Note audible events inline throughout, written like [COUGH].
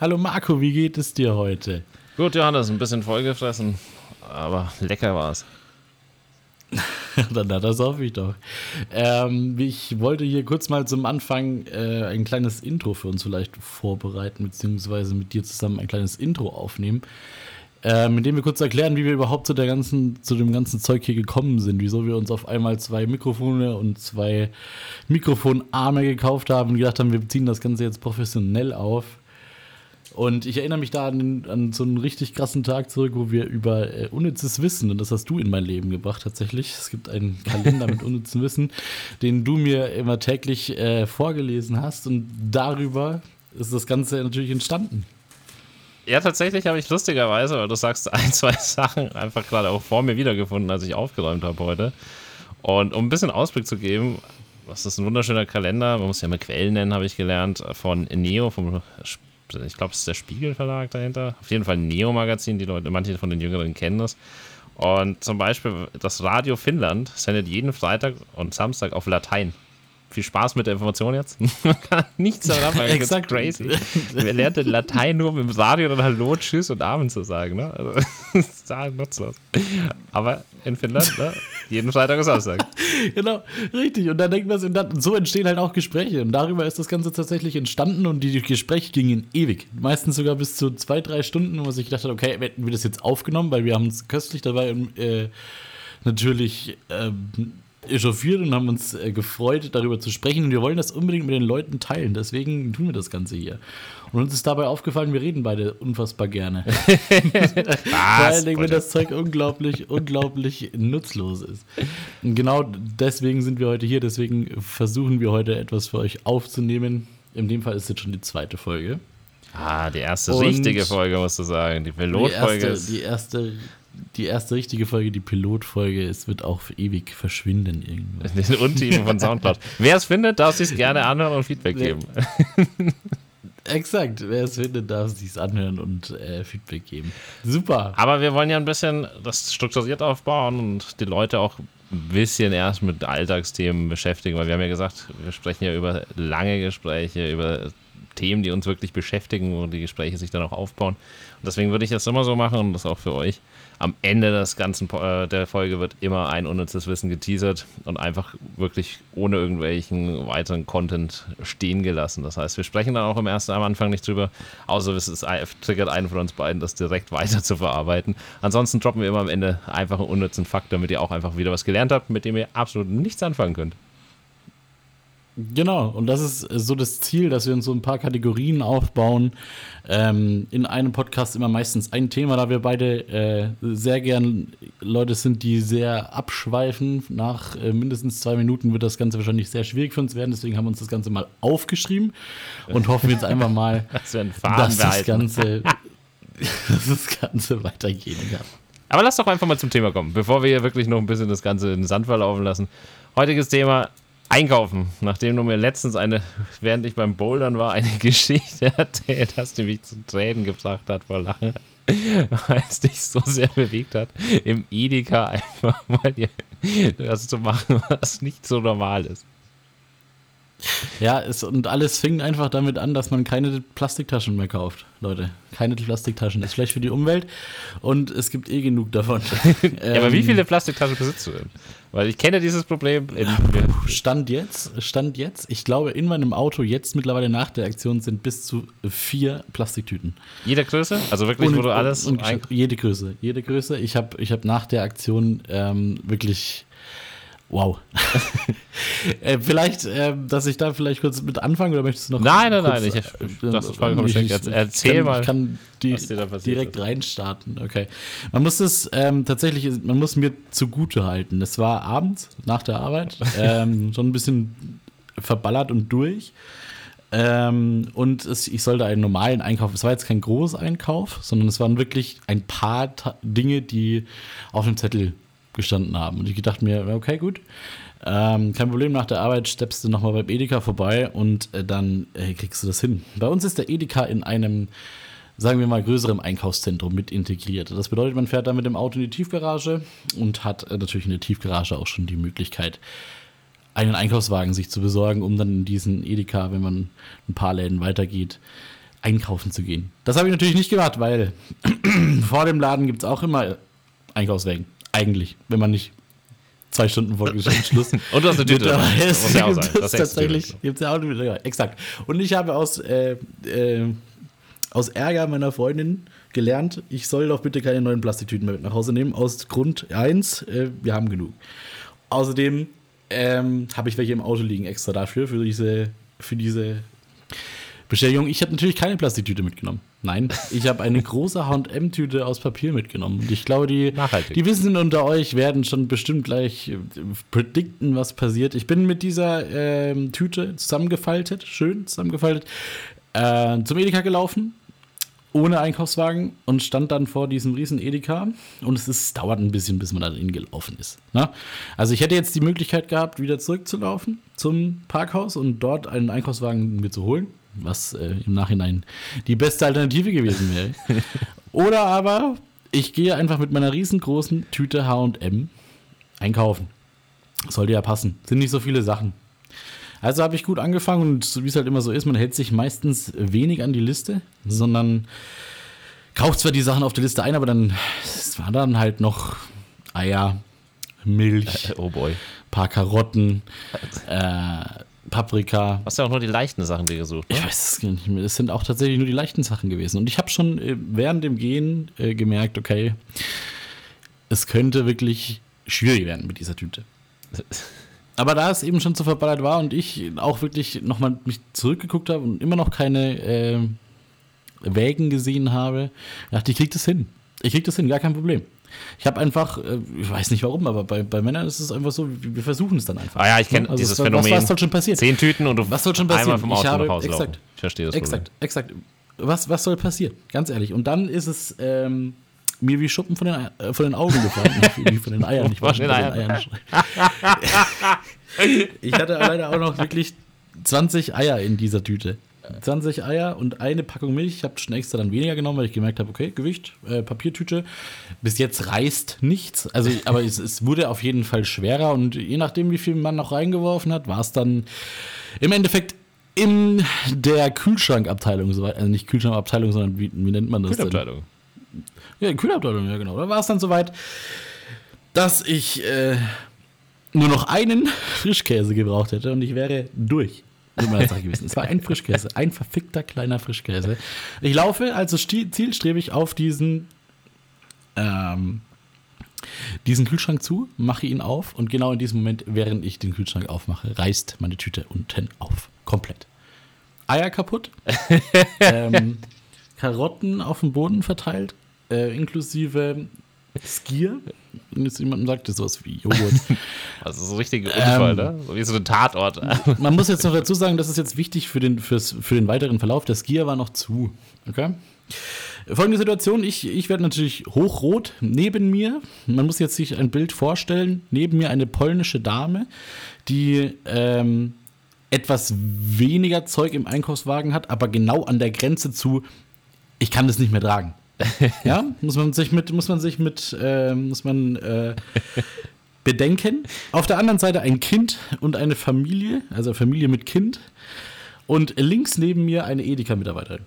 Hallo Marco, wie geht es dir heute? Gut, Johannes, ein bisschen vollgefressen, aber lecker war es. Dann [LAUGHS] hat das hoffe ich doch. Ähm, ich wollte hier kurz mal zum Anfang äh, ein kleines Intro für uns vielleicht vorbereiten, beziehungsweise mit dir zusammen ein kleines Intro aufnehmen, äh, mit dem wir kurz erklären, wie wir überhaupt zu, der ganzen, zu dem ganzen Zeug hier gekommen sind, wieso wir uns auf einmal zwei Mikrofone und zwei Mikrofonarme gekauft haben und gedacht haben, wir ziehen das Ganze jetzt professionell auf. Und ich erinnere mich da an, an, so einen richtig krassen Tag zurück, wo wir über äh, unnützes Wissen, und das hast du in mein Leben gebracht tatsächlich. Es gibt einen Kalender mit unnützem Wissen, den du mir immer täglich äh, vorgelesen hast. Und darüber ist das Ganze natürlich entstanden. Ja, tatsächlich habe ich lustigerweise, weil du sagst, ein, zwei [LAUGHS] Sachen einfach gerade auch vor mir wiedergefunden, als ich aufgeräumt habe heute. Und um ein bisschen Ausblick zu geben, was ist ein wunderschöner Kalender, man muss ja mal Quellen nennen, habe ich gelernt, von Neo, vom ich glaube, es ist der Spiegel Verlag dahinter. Auf jeden Fall ein Neo-Magazin, die Leute, manche von den Jüngeren kennen das. Und zum Beispiel das Radio Finnland sendet jeden Freitag und Samstag auf Latein. Viel Spaß mit der Information jetzt. Man [LAUGHS] kann nichts daran machen. Exakt. crazy. Wer lernt denn Latein nur mit dem Radio dann Hallo, Tschüss und Abend zu sagen, ne? Also, [LAUGHS] das ist total nutzlos. Aber in Finnland, ne? Jeden Freitag und Samstag. [LAUGHS] genau, richtig. Und dann denkt man, so entstehen halt auch Gespräche. Und darüber ist das Ganze tatsächlich entstanden und die Gespräche gingen ewig. Meistens sogar bis zu zwei, drei Stunden, wo man sich gedacht hat, okay, hätten wir das jetzt aufgenommen, weil wir haben uns köstlich dabei äh, natürlich ähm, echauffiert und haben uns äh, gefreut, darüber zu sprechen. Und wir wollen das unbedingt mit den Leuten teilen. Deswegen tun wir das Ganze hier. Und uns ist dabei aufgefallen, wir reden beide unfassbar gerne. [LAUGHS] Vor allen Dingen, wenn das Zeug unglaublich, unglaublich nutzlos ist. Und genau deswegen sind wir heute hier. Deswegen versuchen wir heute etwas für euch aufzunehmen. In dem Fall ist jetzt schon die zweite Folge. Ah, die erste und richtige Folge, musst du sagen. Die Pilotfolge ist. Die erste die erste richtige Folge, die Pilotfolge, es wird auch für ewig verschwinden irgendwo. In den [LAUGHS] Untiefen von Soundcloud. Wer es findet, darf sich gerne anhören und Feedback geben. [LAUGHS] Exakt, wer es findet, darf sich anhören und äh, Feedback geben. Super. Aber wir wollen ja ein bisschen das strukturiert aufbauen und die Leute auch ein bisschen erst mit Alltagsthemen beschäftigen, weil wir haben ja gesagt, wir sprechen ja über lange Gespräche, über Themen, die uns wirklich beschäftigen, wo die Gespräche sich dann auch aufbauen. Und deswegen würde ich das immer so machen und das auch für euch am Ende des ganzen äh, der Folge wird immer ein unnützes Wissen geteasert und einfach wirklich ohne irgendwelchen weiteren Content stehen gelassen. Das heißt, wir sprechen dann auch im ersten am Anfang nicht drüber, außer es ist, triggert einen von uns beiden, das direkt [LAUGHS] weiter zu verarbeiten. Ansonsten droppen wir immer am Ende einfach einen unnützen Fakt, damit ihr auch einfach wieder was gelernt habt, mit dem ihr absolut nichts anfangen könnt. Genau, und das ist so das Ziel, dass wir uns so ein paar Kategorien aufbauen. Ähm, in einem Podcast immer meistens ein Thema, da wir beide äh, sehr gern Leute sind, die sehr abschweifen. Nach äh, mindestens zwei Minuten wird das Ganze wahrscheinlich sehr schwierig für uns werden, deswegen haben wir uns das Ganze mal aufgeschrieben und hoffen jetzt einfach mal, [LAUGHS] dass, dass das Ganze, [LAUGHS] dass das Ganze weitergehen kann. Aber lass doch einfach mal zum Thema kommen, bevor wir hier wirklich noch ein bisschen das Ganze in den Sand verlaufen lassen. Heutiges Thema Einkaufen, nachdem du mir letztens eine, während ich beim Bouldern war, eine [LAUGHS] Geschichte erzählt hast, die mich zu Tränen gebracht hat vor Lachen, [LAUGHS] weil es dich so sehr bewegt hat, im Edeka einfach mal das zu machen, was nicht so normal ist. Ja, es, und alles fing einfach damit an, dass man keine Plastiktaschen mehr kauft, Leute. Keine Plastiktaschen. Ist schlecht für die Umwelt und es gibt eh genug davon. [LAUGHS] ja, aber wie ähm, viele Plastiktaschen besitzt du denn? Weil ich kenne dieses Problem. Stand jetzt, Stand jetzt. Ich glaube, in meinem Auto jetzt mittlerweile nach der Aktion sind bis zu vier Plastiktüten. Jede Größe? Also wirklich, und, wo du alles. Und, und jede Größe. Jede Größe. Ich habe ich hab nach der Aktion ähm, wirklich Wow. [LAUGHS] äh, vielleicht, äh, dass ich da vielleicht kurz mit anfange oder möchtest du noch? Nein, nein, nein. Ich, äh, das ist vollkommen ich, ich, Erzähl kann, mal. Ich kann die direkt ist. reinstarten. Okay. Man muss es ähm, tatsächlich, man muss mir zugute halten. Es war abends nach der Arbeit, [LAUGHS] ähm, schon ein bisschen verballert und durch. Ähm, und es, ich sollte einen normalen Einkauf, es war jetzt kein Großeinkauf, sondern es waren wirklich ein paar Ta Dinge, die auf dem Zettel gestanden haben. Und ich dachte mir, okay, gut. Ähm, kein Problem, nach der Arbeit steppst du nochmal beim Edeka vorbei und äh, dann äh, kriegst du das hin. Bei uns ist der Edeka in einem, sagen wir mal, größeren Einkaufszentrum mit integriert. Das bedeutet, man fährt dann mit dem Auto in die Tiefgarage und hat äh, natürlich in der Tiefgarage auch schon die Möglichkeit, einen Einkaufswagen sich zu besorgen, um dann in diesen Edeka, wenn man ein paar Läden weitergeht, einkaufen zu gehen. Das habe ich natürlich nicht gemacht, weil [CLEARS THROAT] vor dem Laden gibt es auch immer Einkaufswagen. Eigentlich, wenn man nicht zwei Stunden vor [LAUGHS] Geschäftsschluss. Und du hast eine Tüte dabei. Das, muss ja auch sein. das tatsächlich. Gibt's ja auch eine Tüte, ja, exakt. Und ich habe aus, äh, äh, aus Ärger meiner Freundin gelernt, ich soll doch bitte keine neuen Plastiktüten mehr mit nach Hause nehmen. Aus Grund 1, äh, wir haben genug. Außerdem ähm, habe ich welche im Auto liegen extra dafür, für diese, für diese Bestellung. Ich habe natürlich keine Plastiktüte mitgenommen. Nein, ich habe eine große HM-Tüte aus Papier mitgenommen. Und ich glaube, die, Nachhaltig. die Wissen unter euch werden schon bestimmt gleich äh, predikten, was passiert. Ich bin mit dieser ähm, Tüte zusammengefaltet, schön zusammengefaltet, äh, zum Edeka gelaufen, ohne Einkaufswagen und stand dann vor diesem riesen Edeka und es ist, dauert ein bisschen, bis man da hingelaufen ist. Ne? Also ich hätte jetzt die Möglichkeit gehabt, wieder zurückzulaufen zum Parkhaus und dort einen Einkaufswagen mir zu holen, was äh, im Nachhinein die beste Alternative gewesen wäre. [LAUGHS] Oder aber ich gehe einfach mit meiner riesengroßen Tüte H&M einkaufen. Sollte ja passen. Sind nicht so viele Sachen. Also habe ich gut angefangen und wie es halt immer so ist, man hält sich meistens wenig an die Liste, sondern kauft zwar die Sachen auf der Liste ein, aber dann war dann halt noch Eier, Milch, Oh boy. paar Karotten, äh, Paprika. Hast ja auch nur die leichten Sachen dir gesucht. Ne? Ich weiß es gar nicht mehr. Es sind auch tatsächlich nur die leichten Sachen gewesen. Und ich habe schon äh, während dem Gehen äh, gemerkt, okay, es könnte wirklich schwierig werden mit dieser Tüte. [LAUGHS] Aber da es eben schon zu verballert war und ich auch wirklich nochmal mich zurückgeguckt habe und immer noch keine äh, Wägen gesehen habe, dachte ich, ich krieg das hin. Ich krieg das hin, gar kein Problem. Ich habe einfach, äh, ich weiß nicht warum, aber bei, bei Männern ist es einfach so, wir versuchen es dann einfach. Ah ja, ich kenne Also dieses was, Phänomen. Was, was soll schon passieren? Zehn Tüten und du Was soll schon passieren? einmal vom Auto Ich habe- nach Hause exakt. laufen. Ich verstehe das Exakt, exakt. Was, was soll passieren? Ganz ehrlich. Und dann ist es ähm, mir wie Schuppen von den, äh, von den Augen gefallen. [LAUGHS] Wie von den Eiern. Ich Von den Eiern. [LAUGHS] [LAUGHS] ich hatte leider auch noch wirklich 20 Eier in dieser Tüte. 20 Eier und eine Packung Milch. Ich habe schon extra dann weniger genommen, weil ich gemerkt habe, okay, Gewicht, äh, Papiertüte. Bis jetzt reißt nichts. Also, aber es, es wurde auf jeden Fall schwerer und je nachdem, wie viel man noch reingeworfen hat, war es dann im Endeffekt in der Kühlschrankabteilung soweit. Also nicht Kühlschrankabteilung, sondern wie, wie nennt man das? denn? Kühlabteilung. Ja, Kühlabteilung, ja genau. Da war es dann soweit, dass ich äh, nur noch einen [LAUGHS] Frischkäse gebraucht hätte und ich wäre durch meiner Sache gewesen. Es war ein Frischkäse, ein verfickter kleiner Frischkäse. Ich laufe also zielstrebig auf diesen, ähm, diesen Kühlschrank zu, mache ihn auf und genau in diesem Moment, während ich den Kühlschrank aufmache, reißt meine Tüte unten auf. Komplett. Eier kaputt. [LAUGHS] ähm, Karotten auf dem Boden verteilt, äh, inklusive Skier. Wenn jetzt jemandem sagt, das ist sowas wie Joghurt. [LAUGHS] Also so richtig Unfall, Ähm, ne? So wie so ein Tatort. [LAUGHS] Man muss jetzt noch dazu sagen, das ist jetzt wichtig für den, fürs, für den weiteren Verlauf. Der Skier war noch zu. Okay? Folgende Situation: Ich, ich werde natürlich hochrot. Neben mir, man muss jetzt sich ein Bild vorstellen, neben mir eine polnische Dame, die ähm, etwas weniger Zeug im Einkaufswagen hat, aber genau an der Grenze zu, ich kann das nicht mehr tragen. Ja, muss man sich mit, muss man sich mit, äh, muss man äh, bedenken. Auf der anderen Seite ein Kind und eine Familie, also Familie mit Kind. Und links neben mir eine Edeka-Mitarbeiterin.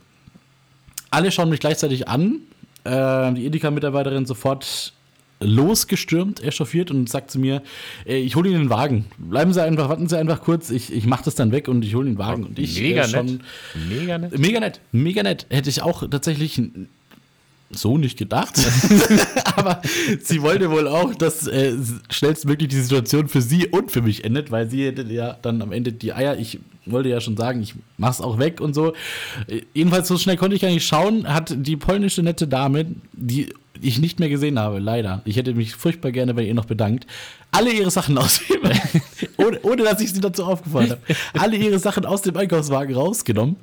Alle schauen mich gleichzeitig an. Äh, die Edeka-Mitarbeiterin sofort losgestürmt, echauffiert und sagt zu mir, äh, ich hole Ihnen den Wagen. Bleiben Sie einfach, warten Sie einfach kurz, ich, ich mache das dann weg und ich hole den Wagen. Und ich Mega äh, schon, nett. Mega nett. Mega nett, mega nett. Hätte ich auch tatsächlich so nicht gedacht. [LAUGHS] [LAUGHS] Aber sie wollte wohl auch, dass äh, schnellstmöglich die Situation für sie und für mich endet, weil sie hätte ja dann am Ende die Eier, ich wollte ja schon sagen, ich mach's auch weg und so. Äh, jedenfalls so schnell konnte ich gar nicht schauen, hat die polnische nette Dame, die ich nicht mehr gesehen habe, leider. Ich hätte mich furchtbar gerne bei ihr noch bedankt. Alle ihre Sachen aus dem, [LAUGHS] ohne, ohne dass ich sie dazu aufgefordert habe, alle ihre Sachen aus dem Einkaufswagen rausgenommen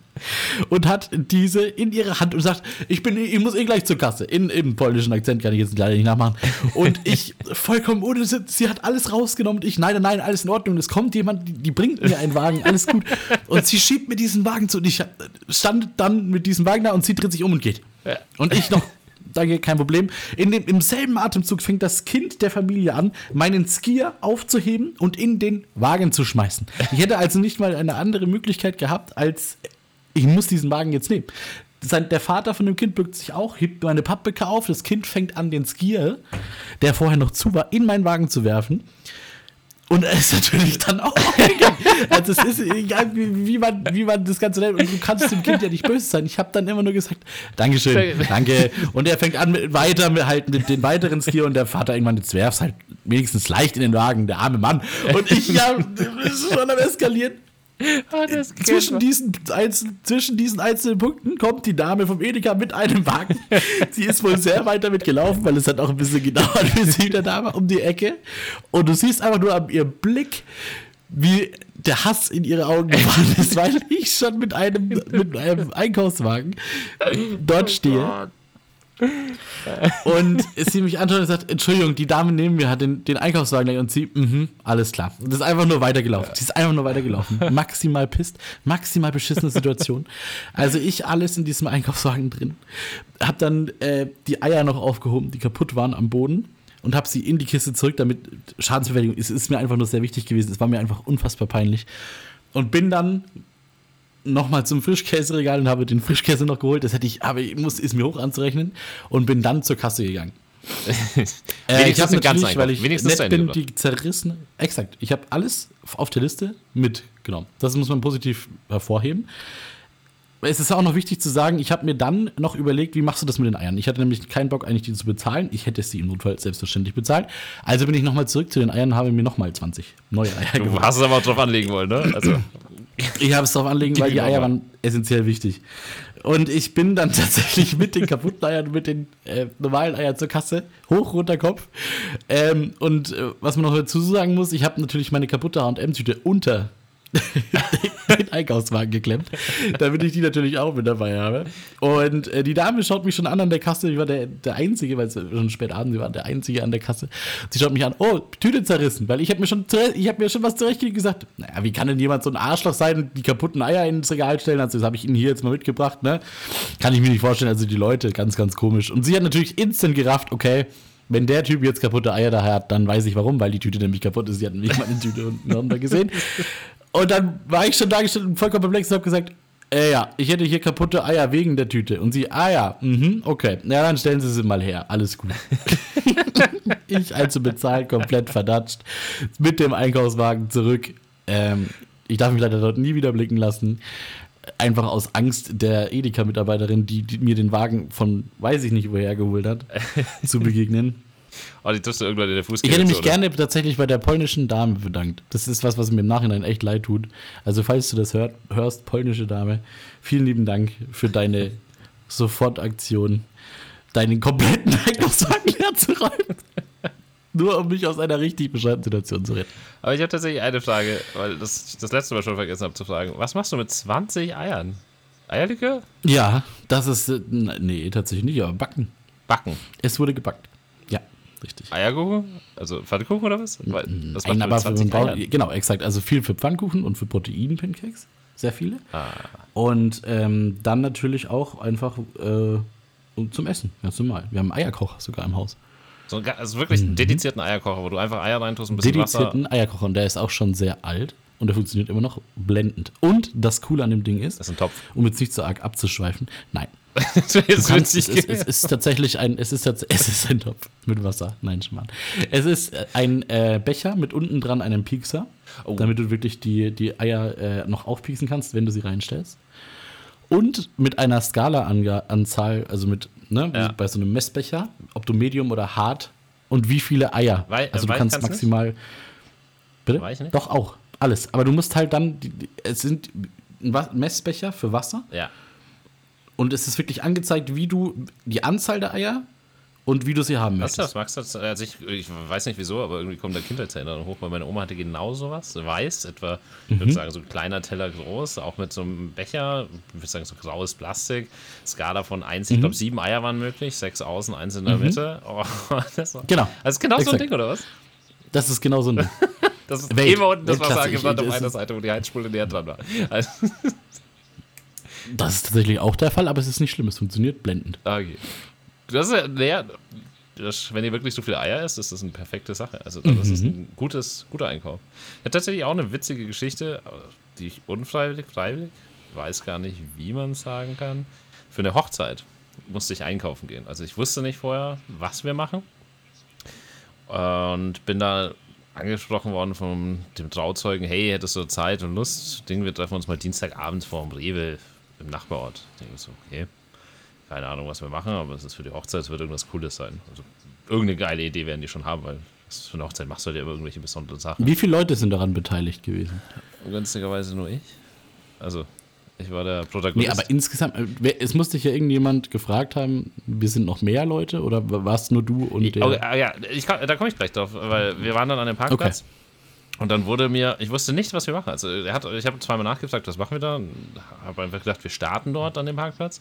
und hat diese in ihre Hand und sagt, ich bin, ich muss eh gleich zur Kasse. In, Im polnischen Akzent kann ich jetzt leider nicht nachmachen. Und ich vollkommen ohne, sie, sie hat alles rausgenommen. Und ich, nein, nein, alles in Ordnung. Es kommt jemand, die, die bringt mir einen Wagen, alles gut. Und sie schiebt mir diesen Wagen zu und ich stand dann mit diesem Wagen da und sie dreht sich um und geht. Und ich noch, danke, kein Problem. In dem, Im selben Atemzug fängt das Kind der Familie an, meinen Skier aufzuheben und in den Wagen zu schmeißen. Ich hätte also nicht mal eine andere Möglichkeit gehabt, als ich muss diesen Wagen jetzt nehmen. Sein, der Vater von dem Kind bückt sich auch, hebt meine Pappbecke auf, das Kind fängt an, den Skier, der vorher noch zu war, in meinen Wagen zu werfen. Und er ist natürlich dann auch [LAUGHS] aufgegangen. Also es ist egal, wie, man, wie man das Ganze nennt. Und du kannst dem Kind ja nicht böse sein. Ich habe dann immer nur gesagt, Dankeschön, danke. Und er fängt an mit, weiter mit, halt mit den weiteren Skier und der Vater irgendwann, jetzt werf's halt wenigstens leicht in den Wagen, der arme Mann. Und ich, ja, das ist schon am Eskalieren. [LAUGHS] Oh, zwischen, diesen einzelnen, zwischen diesen einzelnen Punkten kommt die Dame vom Edeka mit einem Wagen. [LAUGHS] sie ist wohl sehr weit damit gelaufen, weil es hat auch ein bisschen gedauert, [LAUGHS] bis sie wieder da war, um die Ecke. Und du siehst einfach nur an ihrem Blick, wie der Hass in ihre Augen gefahren ist, weil ich schon mit einem, mit einem Einkaufswagen dort stehe. [LAUGHS] Und sie mich anschaut und sagt, Entschuldigung, die Dame neben mir hat den, den Einkaufswagen und sie, mhm, alles klar. Das ist einfach nur weitergelaufen. Sie ist einfach nur weitergelaufen. [LAUGHS] Maximal pisst, maximal beschissene Situation. Also ich alles in diesem Einkaufswagen drin. Hab dann äh, die Eier noch aufgehoben, die kaputt waren am Boden und habe sie in die Kiste zurück, damit Schadensbewältigung ist, ist mir einfach nur sehr wichtig gewesen. Es war mir einfach unfassbar peinlich. Und bin dann nochmal zum Frischkäseregal und habe den Frischkäse noch geholt. Das hätte ich, aber ich muss, ist mir hoch anzurechnen und bin dann zur Kasse gegangen. [LAUGHS] äh, ich habe natürlich, weil ich Wenigstens nett bin, die zerrissen. Exakt. Ich habe alles auf der Liste mitgenommen. Das muss man positiv hervorheben. Es ist auch noch wichtig zu sagen, ich habe mir dann noch überlegt, wie machst du das mit den Eiern? Ich hatte nämlich keinen Bock, eigentlich die zu bezahlen. Ich hätte sie im Notfall selbstverständlich bezahlt. Also bin ich nochmal zurück zu den Eiern und habe mir nochmal 20 neue Eier Du hast es aber drauf anlegen wollen, ne? Also. [LAUGHS] Ich habe es darauf anlegen, weil die Eier waren essentiell wichtig. Und ich bin dann [LAUGHS] tatsächlich mit den kaputten Eiern mit den äh, normalen Eiern zur Kasse, hoch, runter Kopf. Ähm, und äh, was man noch dazu sagen muss, ich habe natürlich meine kaputte H&M-Tüte unter [LAUGHS] Einkaufswagen geklemmt, damit ich die natürlich auch mit dabei habe. Und äh, die Dame schaut mich schon an an der Kasse. Ich war der, der Einzige, weil es schon spät abends war, der Einzige an der Kasse. Sie schaut mich an, oh, Tüte zerrissen, weil ich habe mir schon habe mir schon was zurechtgelegt gesagt. Naja, wie kann denn jemand so ein Arschloch sein die kaputten Eier ins Regal stellen? Also, das habe ich Ihnen hier jetzt mal mitgebracht, ne? Kann ich mir nicht vorstellen. Also die Leute, ganz, ganz komisch. Und sie hat natürlich instant gerafft, okay, wenn der Typ jetzt kaputte Eier da hat, dann weiß ich warum, weil die Tüte nämlich kaputt ist. Sie hatten nicht meine Tüte unten runter gesehen. Und dann war ich schon da gestanden und vollkommen perplex und habe gesagt, äh, ja, ich hätte hier kaputte Eier wegen der Tüte. Und sie, ah ja, mhm, okay. Ja, dann stellen Sie sie mal her. Alles gut. [LAUGHS] ich also bezahlt, komplett verdatscht, mit dem Einkaufswagen zurück. Ähm, ich darf mich leider dort nie wieder blicken lassen. Einfach aus Angst der Edeka-Mitarbeiterin, die, die, mir den Wagen von weiß ich nicht woher geholt hat, zu begegnen. Oh, die triffst du irgendwann in der Fußgänger. Ich hätte mich gerne tatsächlich bei der polnischen Dame bedankt. Das ist was, was mir im Nachhinein echt leid tut. Also, falls du das hört, hörst, polnische Dame, vielen lieben Dank für deine [LAUGHS] Sofortaktion, deinen kompletten Einkaufswagen [LAUGHS] leer zu räumen. Nur um mich aus einer richtig bescheuerten Situation zu retten. Aber ich habe tatsächlich eine Frage, weil das das letzte Mal schon vergessen habe zu fragen. Was machst du mit 20 Eiern? Eierlikör? Ja, das ist. Äh, nee, tatsächlich nicht, aber backen. Backen. Es wurde gebackt. Richtig. Eierkuchen? Also Pfannkuchen oder was? Das Nein, aber für Bau, genau, exakt. Also viel für Pfannkuchen und für Protein-Pancakes. Sehr viele. Ah. Und ähm, dann natürlich auch einfach äh, zum Essen, ganz normal. Wir haben einen Eierkocher sogar im Haus. So, also wirklich einen mhm. dedizierten Eierkocher, wo du einfach Eier reintust, ein bisschen Dedizierten Wasser. Eierkocher und der ist auch schon sehr alt und der funktioniert immer noch blendend. Und das Coole an dem Ding ist, das ist ein Topf. um jetzt nicht so arg abzuschweifen, nein, kannst, es, ist, es, ist tatsächlich ein, es ist, [LAUGHS] es ist ein Topf mit Wasser. Nein, Schmarrn. Es ist ein äh, Becher mit unten dran einem Piekser, oh. damit du wirklich die, die Eier äh, noch aufpieksen kannst, wenn du sie reinstellst. Und mit einer Skala-Anzahl, also mit, ne, ja. bei so einem Messbecher, ob du Medium oder hart und wie viele Eier. Wei also du kannst, kannst maximal. Nicht? Bitte? Weiß nicht? Doch auch. Alles. Aber du musst halt dann, die, es sind ein Messbecher für Wasser. Ja und es ist wirklich angezeigt, wie du die Anzahl der Eier und wie du sie haben möchtest. Was Max hat, also ich, ich, weiß nicht wieso, aber irgendwie kommt da Kindheitserinnerung hoch, weil meine Oma hatte genau sowas, weiß, etwa, ich würde mhm. sagen, so ein kleiner Teller groß, auch mit so einem Becher, ich würde sagen, so graues Plastik, Skala von 1, mhm. ich glaube, sieben Eier waren möglich, sechs außen, eins in der mhm. Mitte. [LAUGHS] Oh, das war, genau. Also genau Exakt. so ein Ding, oder was? Das ist genau so ein [LAUGHS] Ding. das ist Welt, immer unten das Wasser angebrannt auf einer Seite, wo die Heizspule näher dran war. Also [LAUGHS] das ist tatsächlich auch der Fall, aber es ist nicht schlimm, es funktioniert blendend. Okay. Das ist ja, naja, wenn ihr wirklich so viele Eier isst, ist das eine perfekte Sache. Also das mhm. ist ein gutes, guter Einkauf. Ich habe tatsächlich auch eine witzige Geschichte, die ich unfreiwillig, freiwillig, weiß gar nicht, wie man es sagen kann. Für eine Hochzeit musste ich einkaufen gehen. Also ich wusste nicht vorher, was wir machen. Und bin da angesprochen worden von dem Trauzeugen, hey, hättest du Zeit und Lust? Ding, wir treffen uns mal Dienstagabends vor dem Rewe im Nachbarort. Ich denke so, okay, keine Ahnung, was wir machen, aber es ist für die Hochzeit, es wird irgendwas Cooles sein. Also irgendeine geile Idee werden die schon haben, weil für eine Hochzeit machst du ja immer irgendwelche besonderen Sachen. Wie viele Leute sind daran beteiligt gewesen? Günstigerweise nur ich. Also, ich war der Protagonist. Nee, aber insgesamt, äh, es musste dich ja irgendjemand gefragt haben, wir sind noch mehr Leute oder warst nur du und der? Okay, ah, ja, ich, da komme ich gleich drauf, weil wir waren dann an dem Parkplatz. Okay. Und dann wurde mir, ich wusste nicht, was wir machen. Also er hat, ich habe zweimal nachgefragt, was machen wir da? Habe einfach gedacht, wir starten dort an dem Parkplatz.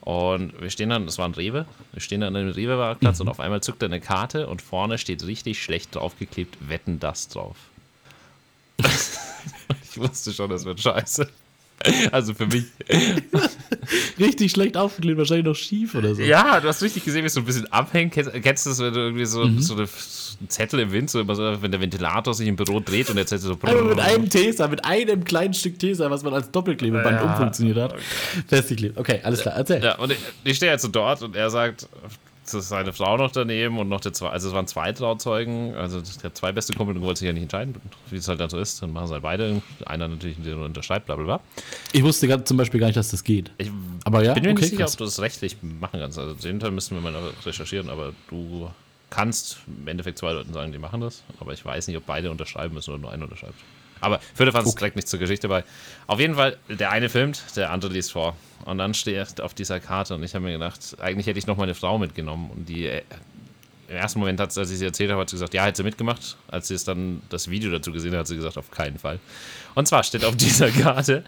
Und wir stehen dann, das war ein Rewe, wir stehen dann an dem Rewe-Parkplatz mhm. und auf einmal zuckt er eine Karte und vorne steht richtig schlecht draufgeklebt, wetten das drauf. [LAUGHS] ich wusste schon, das wird scheiße. Also für mich. [LAUGHS] richtig schlecht aufgeklebt, wahrscheinlich noch schief oder so. Ja, du hast richtig gesehen, wie es so ein bisschen abhängt. Kennst, kennst du das, wenn du irgendwie so, mhm. so eine Zettel im Wind, so immer so, wenn der Ventilator sich im Büro dreht und jetzt so. Also mit [LAUGHS] einem Tesa, mit einem kleinen Stück Tesa, was man als Doppelklebeband ja, umfunktioniert hat. Okay. Festgeklebt. Okay, alles klar, erzähl. Ja, und ich, ich stehe jetzt so dort und er sagt, ist seine Frau noch daneben und noch der zwei, also es waren zwei Trauzeugen, also der zwei beste Kumpel und wollte sich ja nicht entscheiden, wie es halt dann so ist. Dann machen sie halt beide. Einer natürlich, der nur unterschreibt, bla bla bla. Ich wusste grad, zum Beispiel gar nicht, dass das geht. Ich aber ja, bin mir okay, nicht sicher, krass. ob du das rechtlich machen kannst. Also den Teil müssen wir mal recherchieren, aber du kannst im Endeffekt zwei Leuten sagen, die machen das. Aber ich weiß nicht, ob beide unterschreiben müssen oder nur einer unterschreibt. Aber für den Fans okay. direkt nicht zur Geschichte bei. Auf jeden Fall, der eine filmt, der andere liest vor. Und dann steht auf dieser Karte und ich habe mir gedacht, eigentlich hätte ich noch meine Frau mitgenommen. Und die äh, im ersten Moment, hat, als ich sie erzählt habe, hat sie gesagt, ja, hätte sie mitgemacht. Als sie es dann das Video dazu gesehen hat, hat sie gesagt, auf keinen Fall. Und zwar steht auf dieser Karte,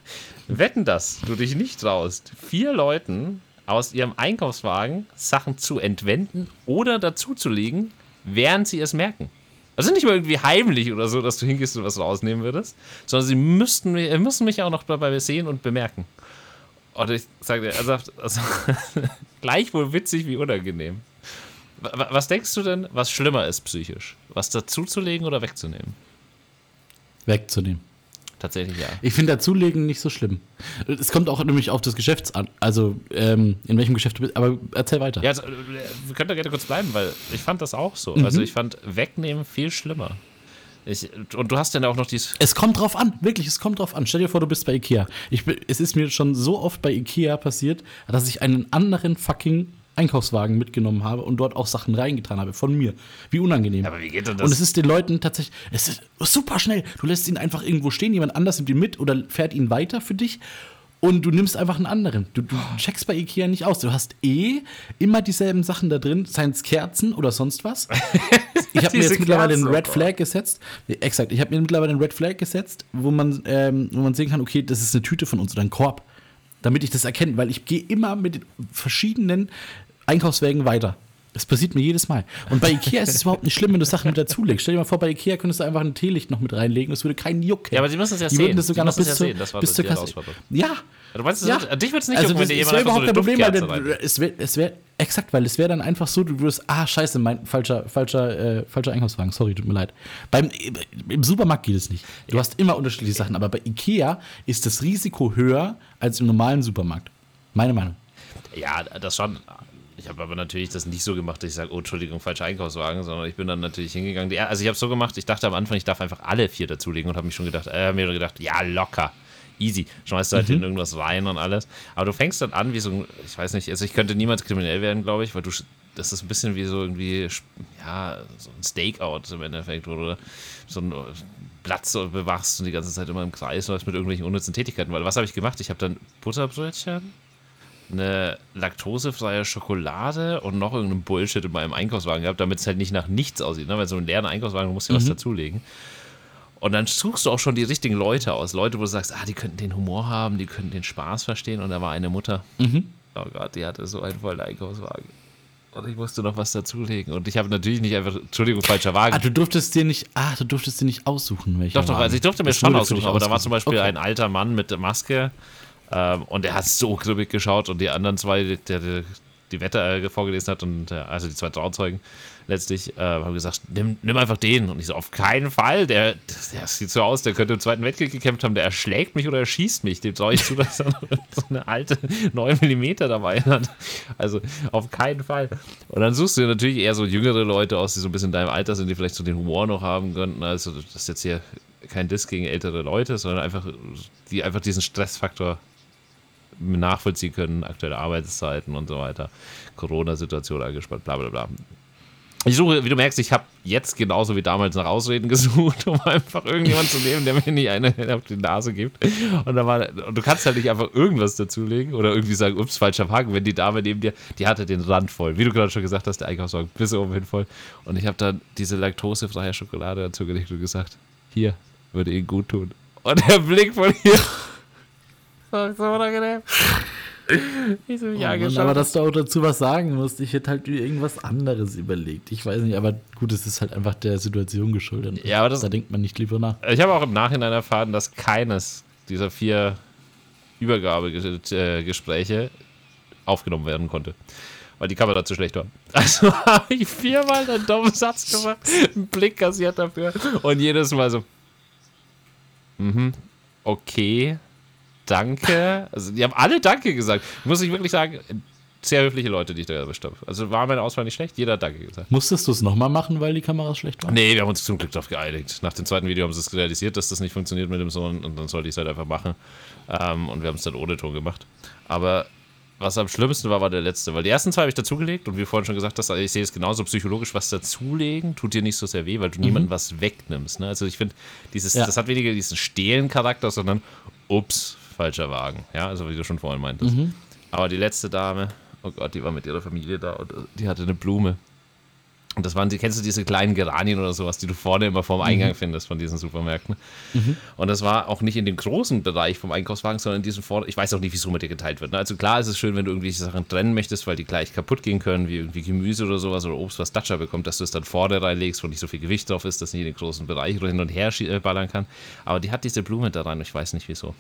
wetten das, du dich nicht traust, vier Leuten aus ihrem Einkaufswagen Sachen zu entwenden oder dazuzulegen, während sie es merken. Also nicht mal irgendwie heimlich oder so, dass du hingehst und was rausnehmen würdest, sondern sie müssten, müssen mich auch noch dabei sehen und bemerken. Und ich sage dir, also, also [LAUGHS] gleichwohl witzig wie unangenehm. Was denkst du denn, was schlimmer ist psychisch? Was dazuzulegen oder wegzunehmen? Wegzunehmen. Tatsächlich ja. Ich finde dazulegen nicht so schlimm. Es kommt auch nämlich auf das Geschäft an. Also, ähm, in welchem Geschäft du bist. Aber erzähl weiter. Ja, also, wir können da gerne kurz bleiben, weil ich fand das auch so. Mhm. Also, ich fand wegnehmen viel schlimmer. Ich, und du hast dann auch noch dieses. Es kommt drauf an, wirklich, es kommt drauf an. Stell dir vor, du bist bei Ikea. Ich, es ist mir schon so oft bei Ikea passiert, dass ich einen anderen fucking Einkaufswagen mitgenommen habe und dort auch Sachen reingetan habe von mir. Wie unangenehm. Aber wie geht denn das? Und es ist den Leuten tatsächlich, es ist super schnell. Du lässt ihn einfach irgendwo stehen, jemand anders nimmt ihn mit oder fährt ihn weiter für dich und du nimmst einfach einen anderen. Du, du checkst bei Ikea nicht aus. Du hast eh immer dieselben Sachen da drin, seien es Kerzen oder sonst was. [LAUGHS] Ich habe mir jetzt mittlerweile einen Red Flag gesetzt. Exakt, ich habe mir mittlerweile einen Red Flag gesetzt, wo man, ähm, wo man sehen kann, okay, das ist eine Tüte von uns oder ein Korb damit ich das erkenne, weil ich gehe immer mit verschiedenen Einkaufswägen weiter. Das passiert mir jedes Mal. Und bei Ikea ist es überhaupt nicht schlimm, wenn du Sachen mit dazulegst. Stell dir mal vor, bei Ikea könntest du einfach ein Teelicht noch mit reinlegen. Das würde keinen Juck. Ja, aber sie müssen es ja die sehen. Das sogar noch bis, ja zur, sehen. Das war bis zur Kasse. Ja. Du meinst, ja. Wird, dich würde es nicht also, jucken, wenn dir jemand überhaupt so kein Problem, weil es wäre wär, exakt, weil es wäre dann einfach so, du würdest, ah, scheiße, mein falscher, falscher, äh, falscher Einkaufswagen, sorry, tut mir leid. Beim, Im Supermarkt geht es nicht. Du ja. hast immer unterschiedliche Sachen, aber bei Ikea ist das Risiko höher als im normalen Supermarkt. Meine Meinung. Ja, das schon. Ich habe aber natürlich das nicht so gemacht, dass ich sage, oh, Entschuldigung, falscher Einkaufswagen, sondern ich bin dann natürlich hingegangen. Also ich habe es so gemacht, ich dachte am Anfang, ich darf einfach alle vier dazulegen und habe mich schon gedacht, äh, mir gedacht, ja, locker. Easy. Schmeißt du halt mhm. in irgendwas rein und alles. Aber du fängst dann an wie so ein, ich weiß nicht, also ich könnte niemals kriminell werden, glaube ich, weil du, das ist ein bisschen wie so irgendwie, ja, so ein Stakeout im Endeffekt, wo du so einen Platz bewachst und die ganze Zeit immer im Kreis läufst mit irgendwelchen unnützen Tätigkeiten. Weil was habe ich gemacht? Ich habe dann Butterbrötchen, eine laktosefreie Schokolade und noch irgendeinen Bullshit in meinem Einkaufswagen gehabt, damit es halt nicht nach nichts aussieht. Ne? Weil so einen leeren Einkaufswagen, du musst ja mhm. was dazulegen. Und dann suchst du auch schon die richtigen Leute aus. Leute, wo du sagst, ah, die könnten den Humor haben, die könnten den Spaß verstehen. Und da war eine Mutter. Mhm. Oh Gott, die hatte so einen vollen Einkaufswagen. Und ich musste noch was dazulegen. Und ich habe natürlich nicht einfach, Entschuldigung, falscher Wagen. Ah, du durftest dir nicht, ah, du durftest dir nicht aussuchen, welcher Doch, doch, also ich durfte mir das schon aussuchen, aber da war zum Beispiel okay. ein alter Mann mit Maske ähm, und er hat so grimmig geschaut und die anderen zwei, der, der, die Wetter äh, vorgelesen hat und äh, also die zwei Trauzeugen letztlich äh, haben gesagt, nimm, nimm einfach den. Und ich so, auf keinen Fall, der, der sieht so aus, der könnte im Zweiten Weltkrieg gekämpft haben, der erschlägt mich oder erschießt mich. Dem traue ich zu, [LAUGHS] dass er so eine alte 9 mm dabei hat. Also auf keinen Fall. Und dann suchst du natürlich eher so jüngere Leute aus, die so ein bisschen in deinem Alter sind, die vielleicht so den Humor noch haben könnten. Also das ist jetzt hier kein Diss gegen ältere Leute, sondern einfach, die einfach diesen Stressfaktor nachvollziehen können, aktuelle Arbeitszeiten und so weiter, Corona-Situation angespannt, bla bla bla. Ich suche, wie du merkst, ich habe jetzt genauso wie damals nach Ausreden [LAUGHS] gesucht, um einfach irgendjemanden zu nehmen, der mir nicht eine auf die Nase gibt. Und, dann war, und du kannst halt nicht einfach irgendwas dazulegen oder irgendwie sagen, ups, falscher Haken, wenn die Dame neben dir, die hatte den Rand voll. Wie du gerade schon gesagt hast, der Einkaufswagen bis oben hin voll. Und ich habe dann diese laktosefreie Schokolade dazugelegt und gesagt, hier, würde Ihnen gut tun. Und der Blick von war [LAUGHS] so unangenehm. [LAUGHS] Ich so, ja, oh Mann, aber dass du auch dazu was sagen musst, ich hätte halt irgendwas anderes überlegt. Ich weiß nicht, aber gut, es ist halt einfach der Situation geschuldet. Ja, aber das, da denkt man nicht lieber nach. Ich habe auch im Nachhinein erfahren, dass keines dieser vier Übergabegespräche aufgenommen werden konnte. Weil die Kamera zu schlecht war. [LAUGHS] Also habe ich viermal einen dummen Satz gemacht, einen Blick kassiert dafür und jedes Mal so. Mhm, okay Danke. Also, die haben alle Danke gesagt. Muss ich wirklich sagen, sehr höfliche Leute, die ich da erwischt habe. Also war meine Auswahl nicht schlecht, jeder hat Danke gesagt. Musstest du es nochmal machen, weil die Kamera schlecht war? Nee, wir haben uns zum Glück darauf geeinigt. Nach dem zweiten Video haben sie es realisiert, dass das nicht funktioniert mit dem Sohn und dann sollte ich es halt einfach machen. Ähm, und wir haben es dann ohne Ton gemacht. Aber was am schlimmsten war, war der letzte, weil die ersten zwei habe ich dazugelegt und wie vorhin schon gesagt hast, also ich sehe es genauso psychologisch, was dazulegen tut dir nicht so sehr weh, weil du mhm. niemandem was wegnimmst. Ne? Also ich finde, dieses, ja. das hat weniger diesen Stehlen-Charakter, sondern ups, falscher Wagen. Ja, also wie du schon vorhin meintest. Mhm. Aber die letzte Dame, oh Gott, die war mit ihrer Familie da und die hatte eine Blume. Und das waren, kennst du diese kleinen Geranien oder sowas, die du vorne immer vorm Eingang mhm. findest von diesen Supermärkten. Mhm. Und das war auch nicht in dem großen Bereich vom Einkaufswagen, sondern in diesem Vorder. Ich weiß auch nicht, wie es mit dir geteilt wird. Ne? Also klar ist es schön, wenn du irgendwelche Sachen trennen möchtest, weil die gleich kaputt gehen können, wie irgendwie Gemüse oder sowas oder Obst, was Datscher bekommt, dass du es dann vorne reinlegst, wo nicht so viel Gewicht drauf ist, dass nicht in den großen Bereich hin und her äh, ballern kann. Aber die hat diese Blume da rein, ich weiß nicht wieso.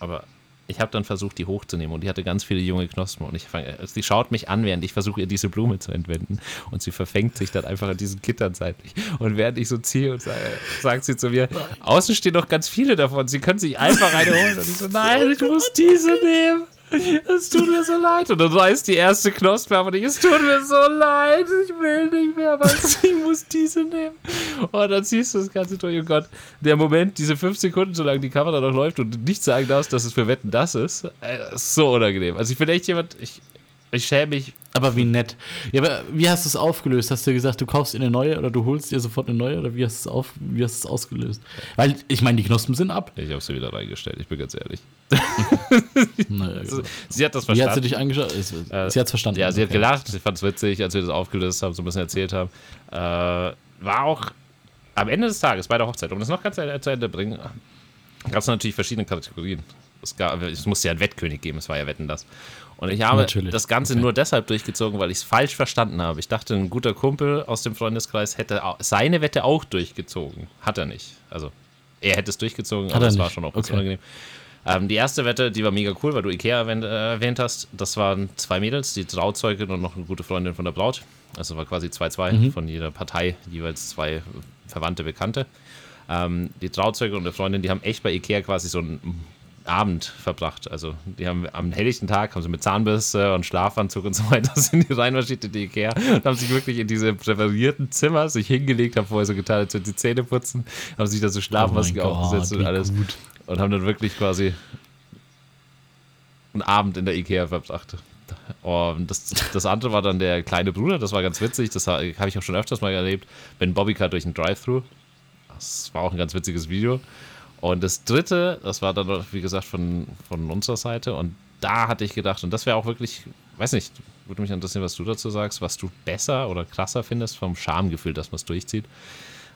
Aber ich habe dann versucht, die hochzunehmen und die hatte ganz viele junge Knospen und ich fang, sie schaut mich an, während ich versuche, ihr diese Blume zu entwenden und sie verfängt sich dann einfach an diesen Gittern seitlich und während ich so ziehe und sage, sagt sie zu mir, außen stehen noch ganz viele davon, sie können sich einfach eine holen und ich so, nein, ich muss diese nehmen. Es tut mir so leid. Und dann reißt die erste Knospe aber nicht. Es tut mir so leid. Ich will nicht mehr, aber ich muss diese nehmen. Und dann siehst du das Ganze durch. Oh Gott, der Moment, diese fünf Sekunden, solange die Kamera noch läuft und du nicht sagen darfst, dass es für Wetten das ist, äh, ist so unangenehm. Also ich bin echt jemand, ich, ich schäme mich. Aber wie nett. Ja, aber wie hast du es aufgelöst? Hast du gesagt, du kaufst dir eine neue oder du holst dir sofort eine neue oder wie hast du es, auf, wie hast es ausgelöst? Weil, ich meine, die Knospen sind ab. Ich habe sie wieder reingestellt, ich bin ganz ehrlich. [LAUGHS] naja, [LAUGHS] genau. sie hat das verstanden. Wie hat sie dich angeschaut? Äh, sie hat es verstanden. Ja, sie okay. hat gelacht. Ich fand es witzig, als wir das aufgelöst haben, so ein bisschen erzählt haben. Äh, war auch am Ende des Tages bei der Hochzeit, um das noch ganz zu Ende bringen, gab es natürlich verschiedene Kategorien. Es, gab, es musste ja einen Wettkönig geben, es war ja Wetten das. Und ich habe Natürlich. das Ganze okay. nur deshalb durchgezogen, weil ich es falsch verstanden habe. Ich dachte, ein guter Kumpel aus dem Freundeskreis hätte seine Wette auch durchgezogen. Hat er nicht. Also, er hätte es durchgezogen, Hat aber es war schon auch okay. unangenehm. Ähm, die erste Wette, die war mega cool, weil du Ikea erwähnt, äh, erwähnt, hast. Das waren zwei Mädels, die Trauzeugin und noch eine gute Freundin von der Braut. Also war quasi 2-2 mhm. von jeder Partei, jeweils zwei verwandte Bekannte. Ähm, die Trauzeugin und die Freundin, die haben echt bei Ikea quasi so ein Abend verbracht. Also die haben am helllichten Tag, haben sie mit Zahnbürste und Schlafanzug und so weiter [LAUGHS] sind die reinmarschiert in die Ikea und haben sich wirklich in diese präparierten Zimmer sich hingelegt, haben vorher so getan, als würden sie Zähne putzen, haben sich da so Schlafmasken oh aufgesetzt und alles gut. und haben dann wirklich quasi einen Abend in der Ikea verbracht. Und das, das andere war dann der kleine Bruder, das war ganz witzig, das habe ich auch schon öfters mal erlebt, Ben Bobbycar durch ein Drive-Thru. Das war auch ein ganz witziges Video. Und das dritte, das war dann, wie gesagt, von, von unserer Seite. Und da hatte ich gedacht, und das wäre auch wirklich, weiß nicht, würde mich interessieren, was du dazu sagst, was du besser oder krasser findest vom Schamgefühl, dass man es durchzieht.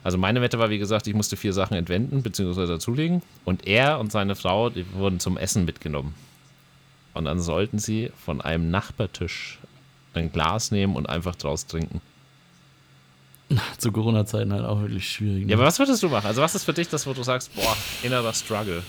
Also meine Wette war, wie gesagt, ich musste vier Sachen entwenden bzw. dazulegen. Und er und seine Frau, die wurden zum Essen mitgenommen. Und dann sollten sie von einem Nachbartisch ein Glas nehmen und einfach draus trinken. [LAUGHS] Zu Corona-Zeiten halt auch wirklich schwierig. Ne? Ja, aber was würdest du machen? Also, was ist für dich das, wo du sagst, boah, innerer Struggle?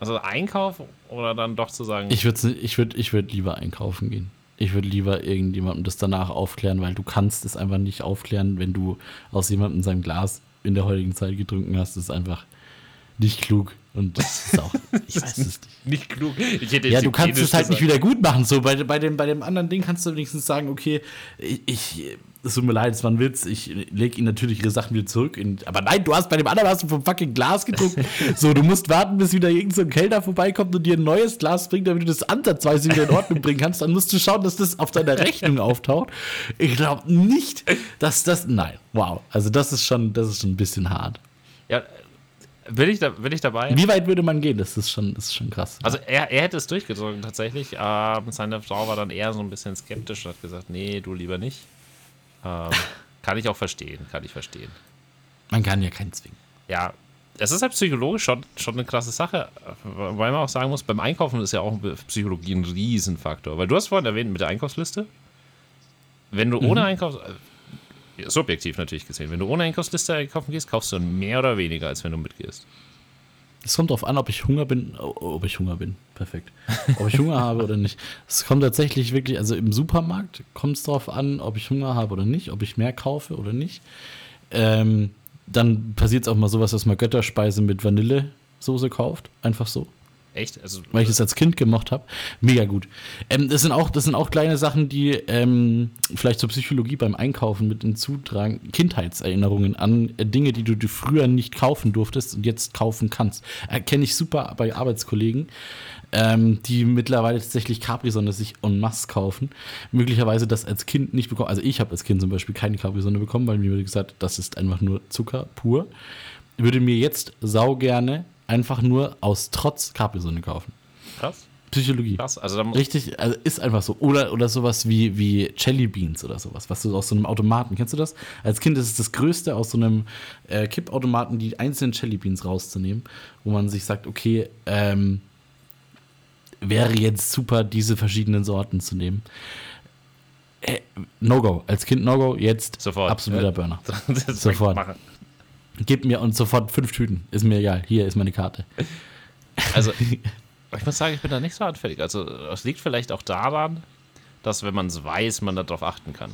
Also Einkauf oder dann doch zu sagen. Ich würde ich würd, ich würd lieber einkaufen gehen. Ich würde lieber irgendjemandem das danach aufklären, weil du kannst es einfach nicht aufklären, wenn du aus jemandem sein Glas in der heutigen Zeit getrunken hast. Das ist einfach nicht klug. Und das ist auch, [LAUGHS] ich weiß es nicht. Nicht klug. ja, du kannst es halt nicht wieder gut machen. So, bei, bei, dem, bei dem anderen Ding kannst du wenigstens sagen, okay, ich, ich es tut mir leid, es war ein Witz, ich lege ihnen natürlich ihre Sachen wieder zurück. In, aber nein, du hast bei dem anderen hast du vom fucking Glas getrunken. [LAUGHS] so, du musst warten, bis wieder irgendein so Kellner vorbeikommt und dir ein neues Glas bringt, damit du das ansatzweise wieder in Ordnung bringen kannst. Dann musst du schauen, dass das auf deiner Rechnung auftaucht. Ich glaube nicht, dass das. Nein, wow. Also das ist schon, das ist schon ein bisschen hart. Ja, bin ich, da, bin ich dabei? Wie weit würde man gehen? Das ist schon, das ist schon krass. Also er, er hätte es durchgezogen tatsächlich. Ähm, seine Frau war dann eher so ein bisschen skeptisch und hat gesagt, nee, du lieber nicht. Ähm, kann ich auch verstehen, kann ich verstehen. Man kann ja keinen zwingen. Ja, es ist halt psychologisch schon, schon eine krasse Sache, weil man auch sagen muss, beim Einkaufen ist ja auch Psychologie ein Riesenfaktor. Weil du hast vorhin erwähnt mit der Einkaufsliste. Wenn du mhm. ohne Einkaufs... Äh, subjektiv natürlich gesehen, wenn du ohne Einkaufsliste einkaufen gehst, kaufst du mehr oder weniger, als wenn du mitgehst. Es kommt darauf an, ob ich Hunger bin, ob ich Hunger bin, perfekt. Ob ich Hunger habe oder nicht. Es kommt tatsächlich wirklich, also im Supermarkt kommt es darauf an, ob ich Hunger habe oder nicht, ob ich mehr kaufe oder nicht. Ähm, dann passiert es auch mal sowas, dass man Götterspeise mit Vanillesoße kauft, einfach so. Echt? Also, Weil ich es als Kind gemocht habe. Mega gut. Ähm, das, sind auch, das sind auch kleine Sachen, die ähm, vielleicht zur Psychologie beim Einkaufen mit hinzutragen. Kindheitserinnerungen an äh, Dinge, die du, du früher nicht kaufen durftest und jetzt kaufen kannst. Erkenne äh, ich super bei Arbeitskollegen, ähm, die mittlerweile tatsächlich Capri-Sonne sich en masse kaufen. Möglicherweise das als Kind nicht bekommen. Also ich habe als Kind zum Beispiel keine Capri-Sonne bekommen, weil mir wurde gesagt, das ist einfach nur Zucker pur. Würde mir jetzt sau gerne einfach nur aus Trotz Capri-Sonne kaufen. Krass. Psychologie. Krass. Also Richtig, also ist einfach so. Oder, oder sowas wie, wie Jelly Beans oder sowas, was du aus so einem Automaten, kennst du das? Als Kind ist es das Größte, aus so einem äh, Kippautomaten die einzelnen Jelly Beans rauszunehmen, wo man sich sagt, okay, ähm, wäre jetzt super, diese verschiedenen Sorten zu nehmen. Äh, No-Go. Als Kind No-Go, jetzt Sofort. absoluter Burner. [LAUGHS] Sofort. Machen. Gib mir und sofort fünf Tüten. Ist mir egal. Hier ist meine Karte. Also, [LAUGHS] ich muss sagen, ich bin da nicht so anfällig. Also, es liegt vielleicht auch daran, dass, wenn man es weiß, man darauf achten kann.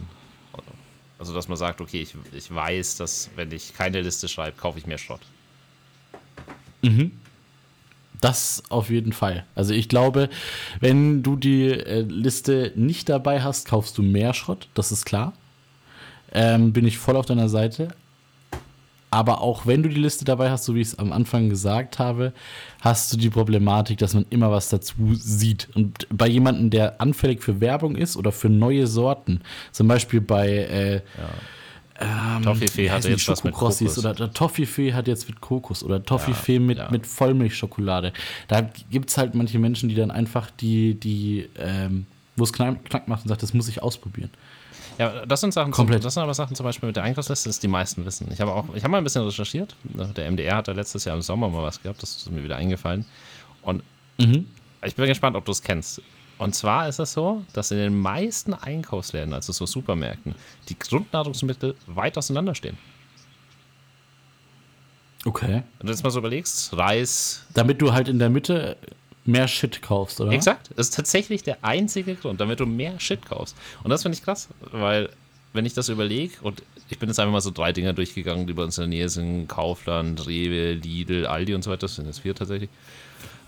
Also, dass man sagt, okay, ich, ich weiß, dass, wenn ich keine Liste schreibe, kaufe ich mehr Schrott. Mhm. Das auf jeden Fall. Also ich glaube, wenn du die äh, Liste nicht dabei hast, kaufst du mehr Schrott, das ist klar. Ähm, bin ich voll auf deiner Seite. Aber auch wenn du die Liste dabei hast, so wie ich es am Anfang gesagt habe, hast du die Problematik, dass man immer was dazu sieht. Und bei jemandem, der anfällig für Werbung ist oder für neue Sorten, zum Beispiel bei äh, ja. Ähm, Toffifee hat jetzt was mit Kokos. Oder Toffifee hat jetzt mit Kokos oder Toffifee ja, mit, ja. mit Vollmilchschokolade. Da gibt es halt manche Menschen, die dann einfach die, die ähm, wo es knack, knack macht und sagt, das muss ich ausprobieren. Ja, das sind Sachen, Komplett. das sind aber Sachen zum Beispiel mit der Einkaufsliste, das die meisten wissen. Ich habe auch, ich habe mal ein bisschen recherchiert. Der MDR hat da letztes Jahr im Sommer mal was gehabt, das ist mir wieder eingefallen. Und mhm. ich bin gespannt, ob du es kennst. Und zwar ist es so, dass in den meisten Einkaufsläden, also so Supermärkten, die Grundnahrungsmittel weit auseinander stehen. Okay. Wenn du jetzt mal so überlegst, Reis. Damit du halt in der Mitte mehr Shit kaufst, oder? Exakt. Das ist tatsächlich der einzige Grund, damit du mehr Shit kaufst. Und das finde ich krass, weil wenn ich das überlege, und ich bin jetzt einfach mal so drei Dinger durchgegangen, die bei uns in der Nähe sind: Kaufland, Rewe, Lidl, Aldi und so weiter. Das sind jetzt vier tatsächlich.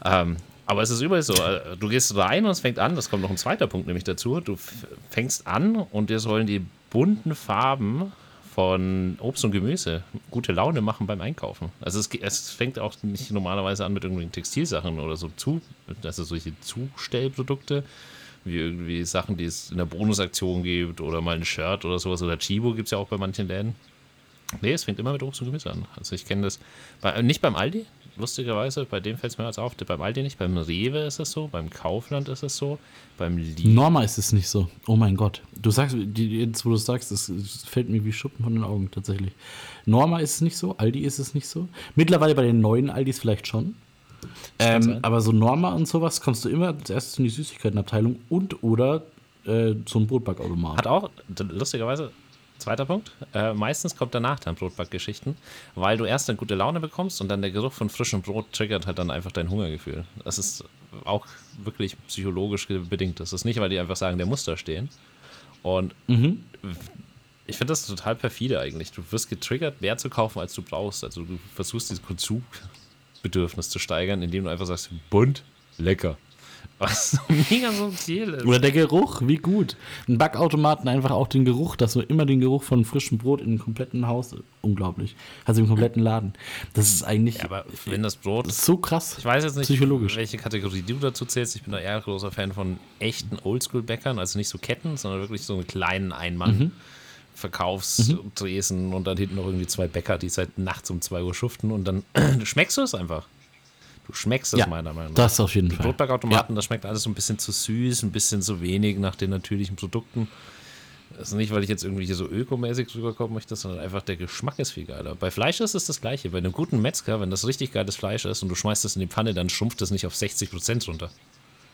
Ähm, aber es ist überall so. Äh, du gehst rein und es fängt an, das kommt noch ein zweiter Punkt nämlich dazu. Du fängst an und dir sollen die bunten Farben von Obst und Gemüse gute Laune machen beim Einkaufen. Also es, es, fängt auch nicht normalerweise an mit irgendwelchen Textilsachen oder so zu, also solche Zustellprodukte, wie irgendwie Sachen, die es in der Bonusaktion gibt oder mal ein Shirt oder sowas oder Chibo gibt es ja auch bei manchen Läden. Nee, es fängt immer mit Obst und Gemüse an. Also ich kenne das bei, nicht beim Aldi, lustigerweise, bei dem fällt es mir jetzt auf, beim Aldi nicht, beim Rewe ist es so, beim Kaufland ist es so, beim Lidl. Norma ist es nicht so. Oh mein Gott. Du sagst, jetzt wo du es sagst, es fällt mir wie Schuppen von den Augen tatsächlich. Norma ist es nicht so, Aldi ist es nicht so. Mittlerweile bei den neuen Aldis vielleicht schon. Ähm, aber so Norma und sowas kommst du immer zuerst in die Süßigkeitenabteilung und oder äh, zum Brotbackautomat. Hat auch, lustigerweise, Zweiter Punkt. Äh, meistens kommt danach dann Brotbackgeschichten, weil du erst eine gute Laune bekommst und dann der Geruch von frischem Brot triggert halt dann einfach dein Hungergefühl. Das ist auch wirklich psychologisch bedingt. Das ist nicht, weil die einfach sagen, der muss da stehen. Und Mhm. ich finde das total perfide eigentlich. Du wirst getriggert, mehr zu kaufen, als du brauchst. Also du versuchst dieses Konsumbedürfnis zu steigern, indem du einfach sagst, bunt, lecker. Was [LAUGHS] mega subtil ist. Oder der Geruch, wie gut. Ein Backautomaten einfach auch den Geruch, dass du immer den Geruch von frischem Brot in einem kompletten Haus, unglaublich. Also im kompletten Laden. Das ist eigentlich Ja, aber wenn das Brot so krass. Ich weiß jetzt nicht, Psychologisch. welche Kategorie du dazu zählst. Ich bin da eher großer Fan von echten Oldschool-Bäckern, also nicht so Ketten, sondern wirklich so einen kleinen Einmann. Verkaufsdresen und dann hinten noch irgendwie zwei Bäcker, die seit nachts um 2 Uhr schuften und dann [CLEARS THROAT] schmeckst du es einfach. Du schmeckst es Ja, meiner Meinung nach. das auf jeden Die Fall. Brotbackautomaten, das schmeckt alles so ein bisschen zu süß, ein bisschen zu wenig nach den natürlichen Produkten. Das ist nicht, weil ich jetzt irgendwie hier so ökomäßig rüberkommen möchte, sondern einfach der Geschmack ist viel geiler. Bei Fleisch ist es das gleiche. Bei einem guten Metzger, wenn das richtig geiles Fleisch ist und du schmeißt es in die Pfanne, dann schrumpft es nicht auf 60% runter.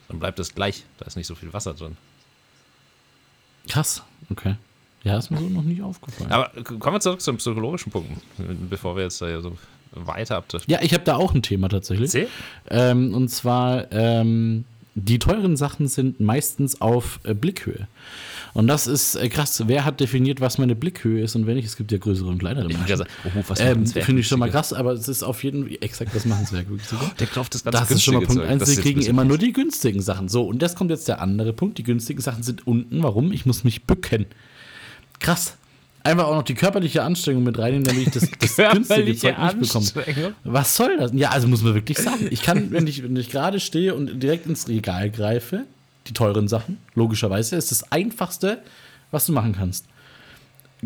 Dann bleibt es gleich. Da ist nicht so viel Wasser drin. Krass, okay. Ja, ist mir so noch nicht aufgefallen. Aber kommen wir zurück zum psychologischen Punkt, bevor wir jetzt da ja so weiter abdriften. Ja, ich habe da auch ein Thema tatsächlich. Ähm, und zwar, ähm, die teuren Sachen sind meistens auf äh, Blickhöhe. Und das ist äh, krass. Wer hat definiert, was meine Blickhöhe ist und wenn nicht? Es gibt ja größere und kleinere. Menschen. oh, ähm, Finde ich schon mal krass, aber es ist auf jeden Fall exakt das Machenswerk. sogar. Der kauft das ganze Das ist schon mal Punkt Zeug. Das 1. ist Sie kriegen immer nur die günstigen Sachen. So, und jetzt kommt jetzt der andere Punkt. Die günstigen Sachen sind unten. Warum? Ich muss mich bücken. Krass. Einfach auch noch die körperliche Anstrengung mit reinnehmen, damit ich das, [LAUGHS] das günstige Zeug nicht bekomme. Was soll das? Ja, also muss man wirklich sagen. Ich kann, wenn ich, wenn ich gerade stehe und direkt ins Regal greife, die teuren Sachen, logischerweise, ist das einfachste, was du machen kannst.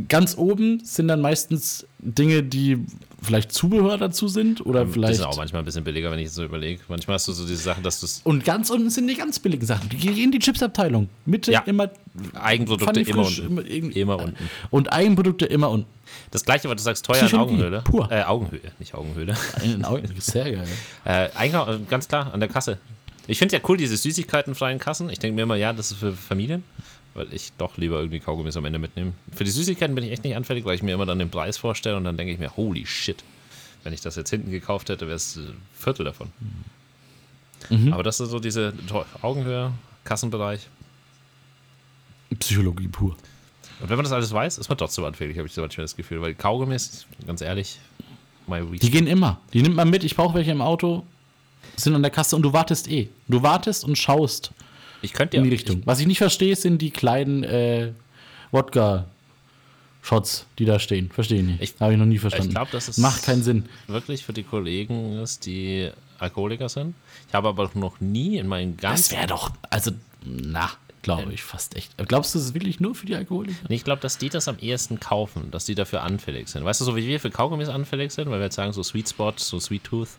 Ganz oben sind dann meistens Dinge, die vielleicht Zubehör dazu sind oder Die vielleicht. sind auch manchmal ein bisschen billiger, wenn ich es so überlege. Manchmal hast du so diese Sachen, dass du es Und ganz unten sind die ganz billigen Sachen. Die gehen in die Chipsabteilung. Mitte Ja. immer Eigenprodukte immer unten. immer, Immer unten. Und Eigenprodukte immer unten. Das gleiche, was du sagst, teuer in Augenhöhle. pur. Äh, Augenhöhe, nicht Augenhöhle. In Augen- Sehr geil. [LAUGHS] Äh, äh, ganz klar, an der Kasse. Ich finde ja cool, diese süßigkeitenfreien Kassen. Ich denke mir immer, ja, das ist für Familien, weil ich doch lieber irgendwie Kaugummis am Ende mitnehme. Für die Süßigkeiten bin ich echt nicht anfällig, weil ich mir immer dann den Preis vorstelle und dann denke ich mir, holy shit. Wenn ich das jetzt hinten gekauft hätte, wäre es ein Viertel davon. Mhm. Aber das ist so diese Augenhöhe, Kassenbereich. Psychologie pur. Und wenn man das alles weiß, ist man trotzdem anfällig, habe ich so manchmal das Gefühl. Weil Kaugummis, ganz ehrlich. Die gehen immer. Die nimmt man mit. Ich brauche welche im Auto. Sind an der Kasse und du wartest eh. Du wartest und schaust Ich könnte in ja die Richtung. Was ich nicht verstehe, sind die kleinen äh, Wodka-Shots, die da stehen. Verstehe ich nicht. Ich- Habe ich noch nie Ich, verstanden. ich glaube, das ist Macht keinen Sinn. wirklich für die Kollegen ist, die Alkoholiker sind. Ich habe aber noch nie in meinen Das ganzen. wäre doch, also, na, glaube ich fast echt. Glaubst du, das ist wirklich nur für die Alkoholiker? Nee, ich glaube, dass die das am ehesten kaufen, dass die dafür anfällig sind. Weißt du, so wie wir für Kaugummis anfällig sind, weil wir jetzt sagen, so Sweet Spot, so Sweet Tooth,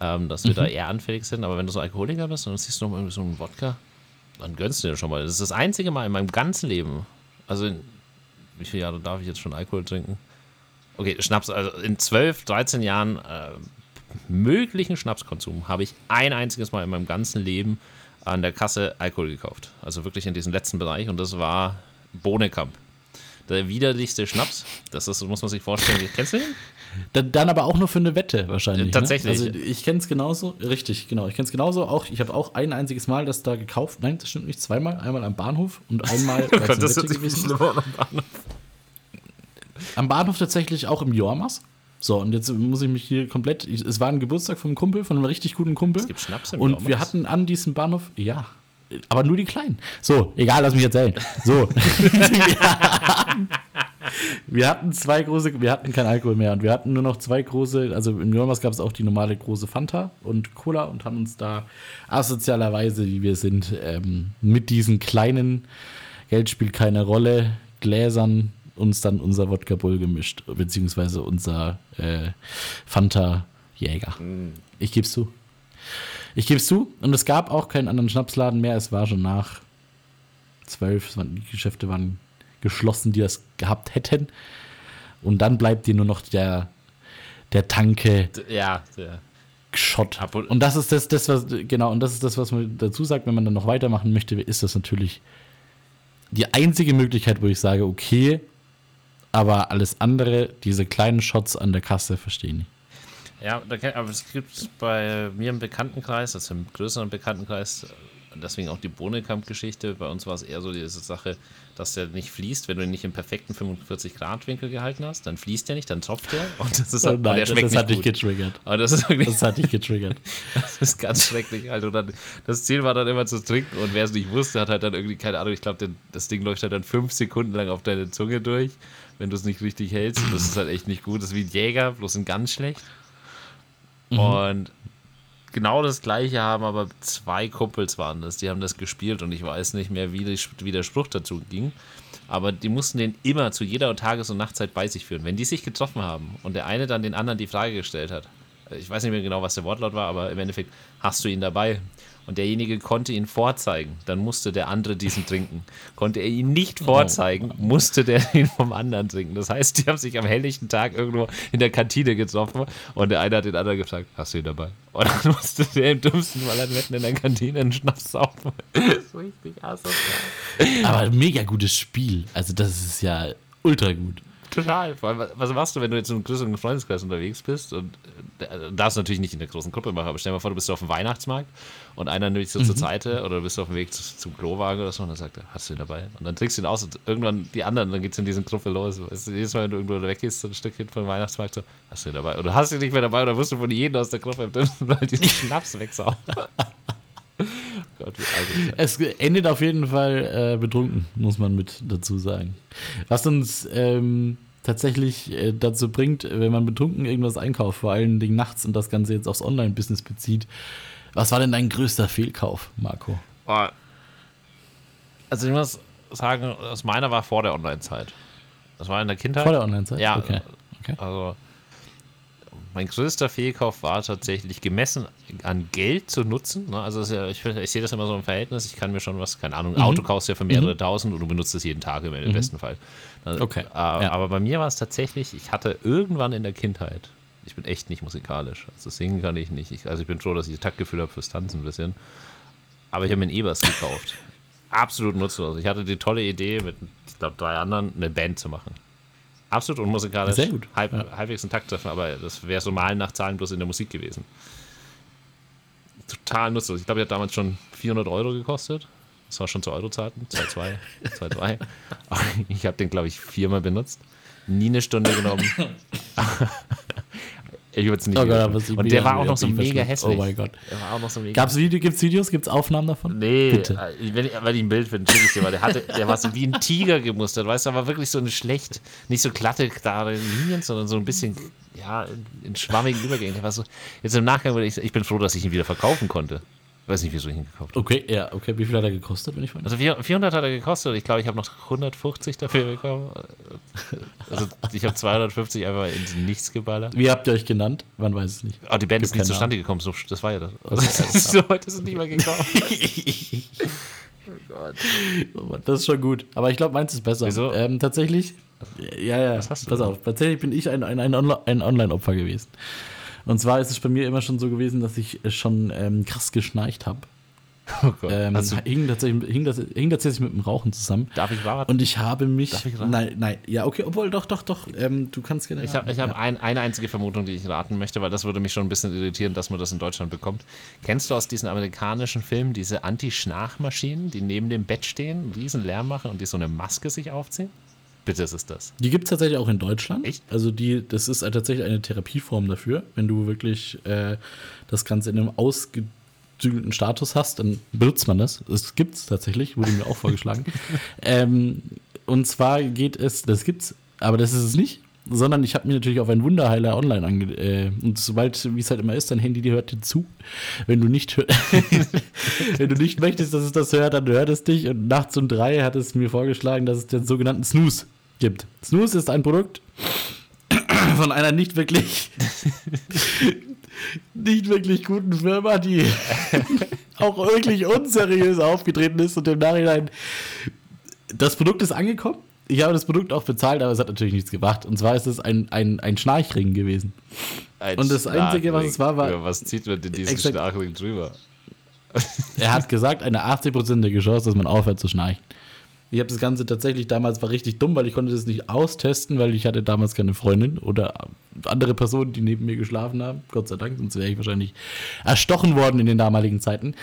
ähm, dass wir da eher anfällig sind. Aber wenn du so Alkoholiker bist und dann siehst du noch mal irgendwie so einen Wodka, dann gönnst du dir schon mal. Das ist das einzige Mal in meinem ganzen Leben. Also, in, wie viele Jahre darf ich jetzt schon Alkohol trinken? Okay, Schnaps, also in 12, 13 Jahren äh, möglichen Schnapskonsum habe ich ein einziges Mal in meinem ganzen Leben an der Kasse Alkohol gekauft. Also wirklich in diesem letzten Bereich und das war Bohnekamp. Der widerlichste Schnaps, das ist, muss man sich vorstellen. Kennst du den? Dann, dann aber auch nur für eine Wette wahrscheinlich. Äh, tatsächlich. Ne? Also ich kenne es genauso, richtig, genau. Ich kenne es genauso. Auch, ich habe auch ein einziges Mal das da gekauft. Nein, das stimmt nicht. Zweimal. Einmal am Bahnhof und einmal [LAUGHS] Oh weil's Gott, das ist. schlimmer an. Am Bahnhof tatsächlich auch im Jormas. So, und jetzt muss ich mich hier komplett. Ich, es war ein Geburtstag vom Kumpel, von einem richtig guten Kumpel. Es gibt Schnaps im Und Jormas? wir hatten an diesem Bahnhof, ja, aber nur die kleinen. So, egal, lass mich erzählen. So. [LAUGHS] [LAUGHS] [LAUGHS] wir, hatten, zwei große, wir hatten keinen Alkohol mehr und wir hatten nur noch zwei große, also im Jormas gab es auch die normale große Fanta und Cola und haben uns da asozialerweise, wie wir sind, ähm, mit diesen kleinen, Geld spielt keine Rolle, Gläsern uns dann unser Wodka Bull gemischt, beziehungsweise unser äh, Fanta Jäger. Ich geb's zu. Ich gebe es zu. Und es gab auch keinen anderen Schnapsladen mehr. Es war schon nach zwölf. Die Geschäfte waren geschlossen, die das gehabt hätten. Und dann bleibt dir nur noch der, der Tanke Ja, der. Schott. Apol- Und das ist das, das, was, genau, und das ist das, was man dazu sagt, wenn man dann noch weitermachen möchte, ist das natürlich die einzige Möglichkeit, wo ich sage, okay, aber alles andere, diese kleinen Shots an der Kasse, verstehe ich nicht. Ja, aber es gibt bei mir im Bekanntenkreis, also im größeren Bekanntenkreis, deswegen auch die Bohnekamp-Geschichte. Bei uns war es eher so diese Sache, dass der nicht fließt, wenn du ihn nicht im perfekten 45-Grad-Winkel gehalten hast, dann fließt der nicht, dann tropft der und das ist Oh halt, und nein, der das, das hat dich getriggert. Aber das ist wirklich, Das hat dich getriggert. [LAUGHS] das ist ganz schrecklich. Und dann, das Ziel war dann immer zu trinken und wer es nicht wusste, hat halt dann irgendwie, keine Ahnung, ich glaube, das Ding läuft halt dann fünf Sekunden lang auf deine Zunge durch, wenn du es nicht richtig hältst. Und das ist halt echt nicht gut. Das ist wie ein Jäger, bloß in ganz schlecht. Und genau das gleiche haben aber zwei Kumpels waren das, die haben das gespielt und ich weiß nicht mehr, wie, die, wie der Spruch dazu ging. Aber die mussten den immer zu jeder Tages- und Nachtzeit bei sich führen. Wenn die sich getroffen haben und der eine dann den anderen die Frage gestellt hat, ich weiß nicht mehr genau, was der Wortlaut war, aber im Endeffekt hast du ihn dabei. Und derjenige konnte ihn vorzeigen, dann musste der andere diesen trinken. Konnte er ihn nicht vorzeigen, musste der [LAUGHS] ihn vom anderen trinken. Das heißt, die haben sich am helllichten Tag irgendwo in der Kantine getroffen und der eine hat den anderen gefragt, hast du ihn dabei? Und dann [LAUGHS] musste der im dümmsten Fall halt mitten in der Kantine einen Schnaps saufen. Das ist richtig asozial. Aber mega gutes Spiel. Also, das ist ja ultra gut. Total. Vor allem, was- machst du, wenn du jetzt in einem größeren Freundeskreis unterwegs bist und äh, darfst natürlich nicht in der großen Gruppe machen, aber stell dir mal vor, du bist auf dem Weihnachtsmarkt und einer nimmt dich so zur Seite oder du bist auf dem Weg zu, zum Klowagen oder so und dann sagt er, hast du ihn dabei? Und dann trinkst du ihn aus und irgendwann die anderen, dann geht's in diesen Gruppe los. Weißt du, jedes Mal, wenn du irgendwo weggehst, so ein Stückchen vom Weihnachtsmarkt, so, hast du ihn dabei? Oder hast du ihn nicht mehr dabei oder wirst du von jedem aus der Gruppe im diesen [LAUGHS] Schnaps wegsaugen. [LAUGHS] Gott, Es endet auf jeden Fall äh, betrunken, muss man mit dazu sagen. Was uns ähm, tatsächlich äh, dazu bringt, wenn man betrunken irgendwas einkauft, vor allen Dingen nachts und das Ganze jetzt aufs Online-Business bezieht. Was war denn dein größter Fehlkauf, Marco? Boah. Also ich muss sagen, das meiner war vor der Online-Zeit. Das war in der Kindheit. Vor der Online-Zeit? Ja, Okay. okay. Also mein größter Fehlkauf war tatsächlich gemessen an Geld zu nutzen. Ne? Also ja, ich, ich sehe das immer so im Verhältnis. Ich kann mir schon was, keine Ahnung, ein Auto kaufst du ja für mehrere tausend und du benutzt es jeden Tag im, im besten Fall. Also, Okay, äh, ja. Aber bei mir war es tatsächlich, ich hatte irgendwann in der Kindheit, ich bin echt nicht musikalisch. Also singen kann ich nicht. Ich, also ich bin froh, dass ich Taktgefühl habe fürs Tanzen ein bisschen. Aber ich habe mir einen Ebers gekauft. [LAUGHS] Absolut nutzlos. Ich hatte die tolle Idee, mit, ich glaube, drei anderen eine Band zu machen. Absolut unmusikalisch. Sehr gut, Halb, ja. Halbwegs einen Takt treffen, aber das wäre so Malen nach Zahlen bloß in der Musik gewesen. Total nutzlos. Ich glaube, die hat damals schon 400 Euro gekostet. Das war schon zu Eurozeiten. 2,2, 2,3. [LAUGHS] Ich habe den, glaube ich, viermal benutzt. Nie eine Stunde genommen. [LAUGHS] ich würde es nicht Oh Gott, Und der war auch noch so mega verschluckt. hässlich. Oh mein Gott. Der war auch noch so mega Gab's Video, gibt's Videos, gibt's Aufnahmen davon? Nee, Bitte. äh, wenn ich, wenn ich ein Bild finde, schicke ich dir mal. Der, hatte, der war so wie ein Tiger gemustert, weißt du, aber wirklich so eine schlecht, nicht so glatte, klare Linien, sondern so ein bisschen, ja, in, schwammigen Übergängen. Der war so, jetzt im Nachgang würde ich ich bin froh, dass ich ihn wieder verkaufen konnte. Weiß nicht, wieso ich ihn gekauft habe. Okay, ja, okay. Wie viel hat er gekostet, wenn ich fragen Also 400 400 hat er gekostet ich glaube, ich habe noch 150 dafür bekommen. Also ich habe 250 einfach ins Nichts geballert. Wie habt ihr euch genannt? Man weiß es nicht. Oh, die Band ist Gibt nicht keinen zustande gekommen, so, das war ja das. [LAUGHS] Also, so weit ist es nicht mehr gekommen. [LAUGHS] Das ist schon gut. Aber ich glaube, meins ist besser. Wieso? Ähm, tatsächlich, ja, ja, Was hast du pass denn? auf. Tatsächlich bin ich ein, ein, ein Online-Opfer gewesen. Und zwar ist es bei mir immer schon so gewesen, dass ich äh, schon ähm, krass geschnarcht habe. [LAUGHS] Oh Gott. Ähm, du, hing, tatsächlich, hing, hing tatsächlich mit dem Rauchen zusammen. darf ich wahr? Und ich habe mich. Darf ich raten? nein, nein, ja, okay, obwohl, doch, doch, doch. Ähm, du kannst gerne. Ich habe hab ja. ein, eine einzige Vermutung, die ich raten möchte, weil das würde mich schon ein bisschen irritieren, dass man das in Deutschland bekommt. Kennst du aus diesen amerikanischen Filmen diese Anti-Schnarchmaschinen, die neben dem Bett stehen, einen riesen Lärm machen und die so eine Maske sich aufziehen? Bitte ist es das. Die gibt es tatsächlich auch in Deutschland. Echt? Also die, das ist halt tatsächlich eine Therapieform dafür. Wenn du wirklich äh, das Ganze in einem ausgedügelten Status hast, dann benutzt man das. Das gibt es tatsächlich, wurde mir auch vorgeschlagen. [LAUGHS] ähm, und zwar geht es, das gibt's, aber das ist es nicht. Sondern ich habe mir natürlich auf einen Wunderheiler online ange... Äh, und sobald, wie es halt immer ist, dein Handy die hört dir zu. Wenn du nicht [LAUGHS] wenn du nicht möchtest, dass es das hört, dann hört es dich. Und nachts um drei hat es mir vorgeschlagen, dass es den sogenannten Snooze gibt. Snooze ist ein Produkt [CLEARS THROAT] von einer nicht wirklich [LAUGHS] nicht wirklich guten Firma, die [LAUGHS] auch wirklich unseriös aufgetreten ist und im Nachhinein das Produkt ist angekommen. Ich habe das Produkt auch bezahlt, aber es hat natürlich nichts gebracht. Und zwar ist es ein, ein, ein Schnarchring gewesen. Ein Und das Einzige, was es war, war- Ja, was zieht man denn diesen Exakt. Schnarchling drüber? Er hat gesagt, eine 80%ige Chance, dass man aufhört zu schnarchen. Ich habe das Ganze tatsächlich damals war richtig dumm, weil ich konnte das nicht austesten, weil ich hatte damals keine Freundin oder andere Personen, die neben mir geschlafen haben. Gott sei Dank, sonst wäre ich wahrscheinlich erstochen worden in den damaligen Zeiten.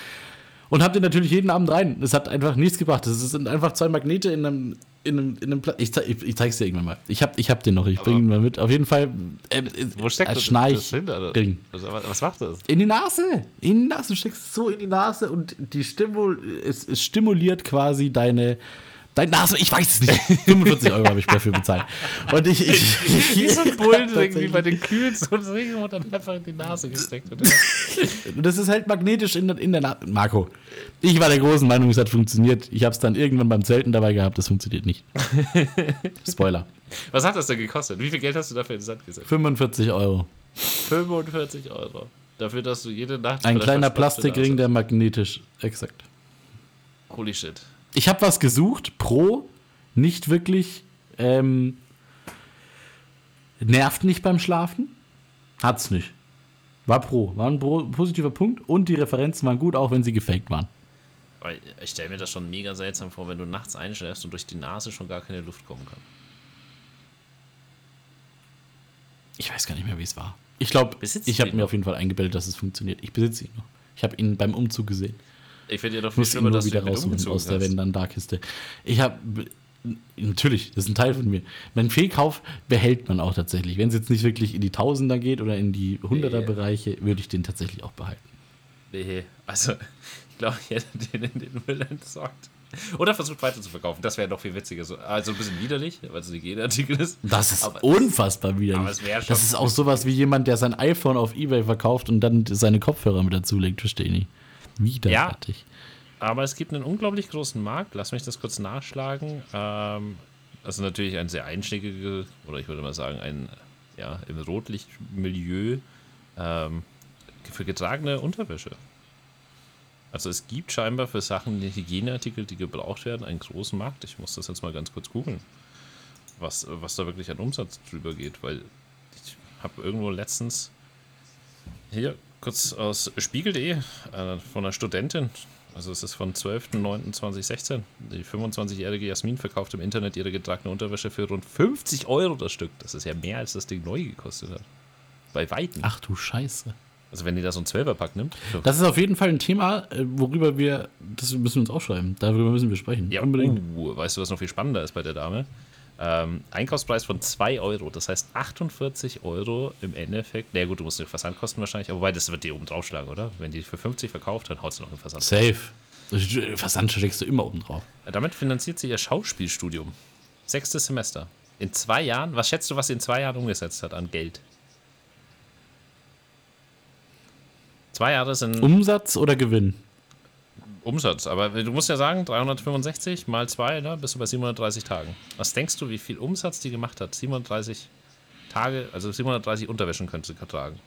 Und habe den natürlich jeden Abend rein. Es hat einfach nichts gebracht. Es sind einfach zwei Magnete in einem, in einem, in einem Pla ich, zeig, ich, ich zeig's dir irgendwann mal. Ich hab, ich hab den noch, ich bringe ihn mal mit. Auf jeden Fall. Äh, Wo steckt äh, das, das hinter? Ring. Was, was macht das? In die Nase. In die Nase. Du steckst es so in die Nase und die Stimul es, es stimuliert quasi deine. Dein Nase, ich weiß es nicht. 45 Euro habe ich dafür bezahlt. Und ich. ich, [LAUGHS] Wie so ein Bullen, irgendwie bei den Kühlen so und dann einfach in die Nase gesteckt. wird. [LAUGHS] Das ist halt magnetisch in, der- in der Nase. Marco, ich war der großen Meinung, es hat funktioniert. Ich habe es dann irgendwann beim Zelten dabei gehabt, das funktioniert nicht. [LAUGHS] Spoiler. Was hat das denn gekostet? Wie viel Geld hast du dafür in den Sand gesetzt? 45 Euro. 45 Euro. Dafür, dass du jede Nacht. Ein kleiner Plastikring, der magnetisch. Exakt. Holy shit. Ich habe was gesucht, pro, nicht wirklich, ähm, nervt nicht beim Schlafen, hat's nicht. War pro, war ein pro, positiver Punkt und die Referenzen waren gut, auch wenn sie gefaked waren. Ich stelle mir das schon mega seltsam vor, wenn du nachts einschläfst und durch die Nase schon gar keine Luft kommen kann. Ich weiß gar nicht mehr, wie es war. Ich glaube, ich habe mir auf jeden Fall eingebildet, dass es funktioniert. Ich besitze ihn noch. Ich habe ihn beim Umzug gesehen. Ich finde ja doch viel schlimmer, dass wieder umgezogen aus der. Wenn dann da Kiste. Ich habe natürlich, das ist ein Teil von mir. Mein Fehlkauf behält man auch tatsächlich. Wenn es jetzt nicht wirklich in die Tausender geht oder in die Hunderter-Bereiche, würde ich den tatsächlich auch behalten. Nee, also [LAUGHS] ich glaube, ich hätte den in den Müll entsorgt. Oder versucht weiter zu verkaufen. Das wäre noch viel witziger. So, also ein bisschen widerlich, weil es ein Hygieneartikel ist. Das ist Aber- unfassbar widerlich. das ist auch sowas wie jemand, der sein iPhone auf Ebay verkauft und dann seine Kopfhörer mit dazulegt, verstehe ich nicht. Widerwärtig. Aber es gibt einen unglaublich großen Markt. Lass mich das kurz nachschlagen. Ähm, also natürlich ein sehr einschlägige, oder ich würde mal sagen, ein ja, im Rotlichtmilieu ähm, für getragene Unterwäsche. Also es gibt scheinbar für Sachen, die Hygieneartikel, die gebraucht werden, einen großen Markt. Ich muss das jetzt mal ganz kurz googeln, was, was da wirklich an Umsatz drüber geht, weil ich habe irgendwo letztens hier kurz aus spiegel.de äh, von einer Studentin, also es ist von 12.09.2016, die 25-jährige Jasmin verkauft im Internet ihre getragene Unterwäsche für rund 50 Euro das Stück. Das ist ja mehr, als das Ding neu gekostet hat. Bei Weitem. Ach du Scheiße. Also wenn die da so einen 12er-Pack nimmt. Das ist auf jeden Fall ein Thema, äh, worüber wir, das müssen wir uns aufschreiben. Darüber müssen wir sprechen. Ja, Unbedingt. Uh, weißt du, was noch viel spannender ist bei der Dame? Ähm, Einkaufspreis von 2 Euro, das heißt 48 Euro im Endeffekt. Na gut, du musst die Versandkosten wahrscheinlich, aber wobei das wird die oben draufschlagen, oder? Wenn die für 50 verkauft, dann haut sie noch den Versand. Safe. Versand steckst du immer oben drauf. Damit finanziert sie ihr Schauspielstudium. Sechstes Semester. In zwei Jahren, was schätzt du, was sie in zwei Jahren umgesetzt hat an Geld? Zwei Jahre sind Umsatz oder Gewinn? Umsatz, aber du musst ja sagen, 365 mal 2, ne, bist du bei 730 Tagen. Was denkst du, wie viel Umsatz die gemacht hat? 730 Tage, also 730 Unterwäschen könnte sie tragen.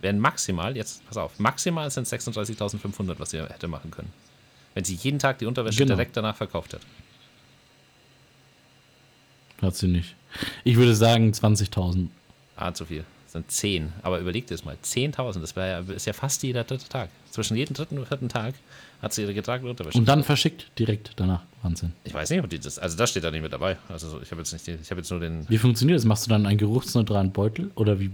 Wären maximal, jetzt pass auf, maximal sind 36.500, was sie hätte machen können. Wenn sie jeden Tag die Unterwäsche Genau. direkt danach verkauft hat. Hat sie nicht. Ich würde sagen 20.000. Ah, zu viel. Das sind 10. Aber überleg dir das mal. 10.000, das ja, ist ja fast jeder dritte Tag. Zwischen jedem dritten und vierten Tag hat sie ihre getragene Unterwäsche. Und dann verschickt direkt danach. Wahnsinn. Ich weiß nicht, ob die das. Also das steht da nicht mit dabei. Also ich habe jetzt nicht, ich habe jetzt nur den. Wie funktioniert das? Machst du dann einen geruchsneutralen Beutel? Oder wie?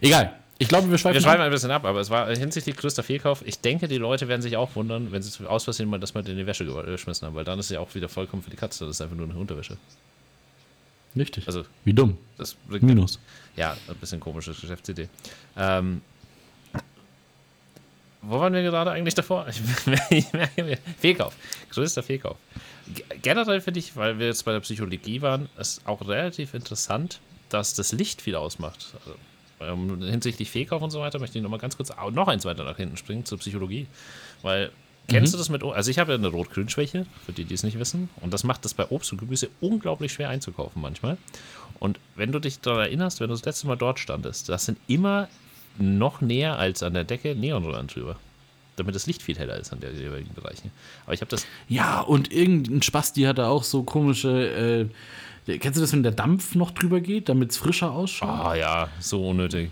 Egal. Ich glaube, wir schweifen Wir schweifen ein bisschen ab, aber es war hinsichtlich größter Fehlkauf. Ich denke, die Leute werden sich auch wundern, wenn sie aus Versehen mal das mal in die Wäsche ge- geschmissen haben, weil dann ist es ja auch wieder vollkommen für die Katze. Das ist einfach nur eine Unterwäsche. Richtig. Also Wie dumm. das Minus. Ja, ein bisschen komische Geschäftsidee. Ähm, wo waren wir gerade eigentlich davor? Ich, [LAUGHS] ich merke mir. Fehlkauf. Größter Fehlkauf. Generell finde ich, weil wir jetzt bei der Psychologie waren, ist auch relativ interessant, dass das Licht viel ausmacht. Also, ähm, hinsichtlich Fehlkauf und so weiter möchte ich noch mal ganz kurz noch eins weiter nach hinten springen zur Psychologie. Weil, kennst du das mit, also ich habe ja eine Rot-Grün-Schwäche, für die, die es nicht wissen, und das macht das bei Obst und Gemüse unglaublich schwer einzukaufen manchmal. Und wenn du dich daran erinnerst, wenn du das letzte Mal dort standest, das sind immer noch näher als an der Decke Neonröhren drüber. Damit das Licht viel heller ist an der jeweiligen Bereichen. Aber ich habe das. Ja, und irgendein Spasti hat da auch so komische. Äh, kennst du das, wenn der Dampf noch drüber geht, damit es frischer ausschaut? Ah ja, so unnötig.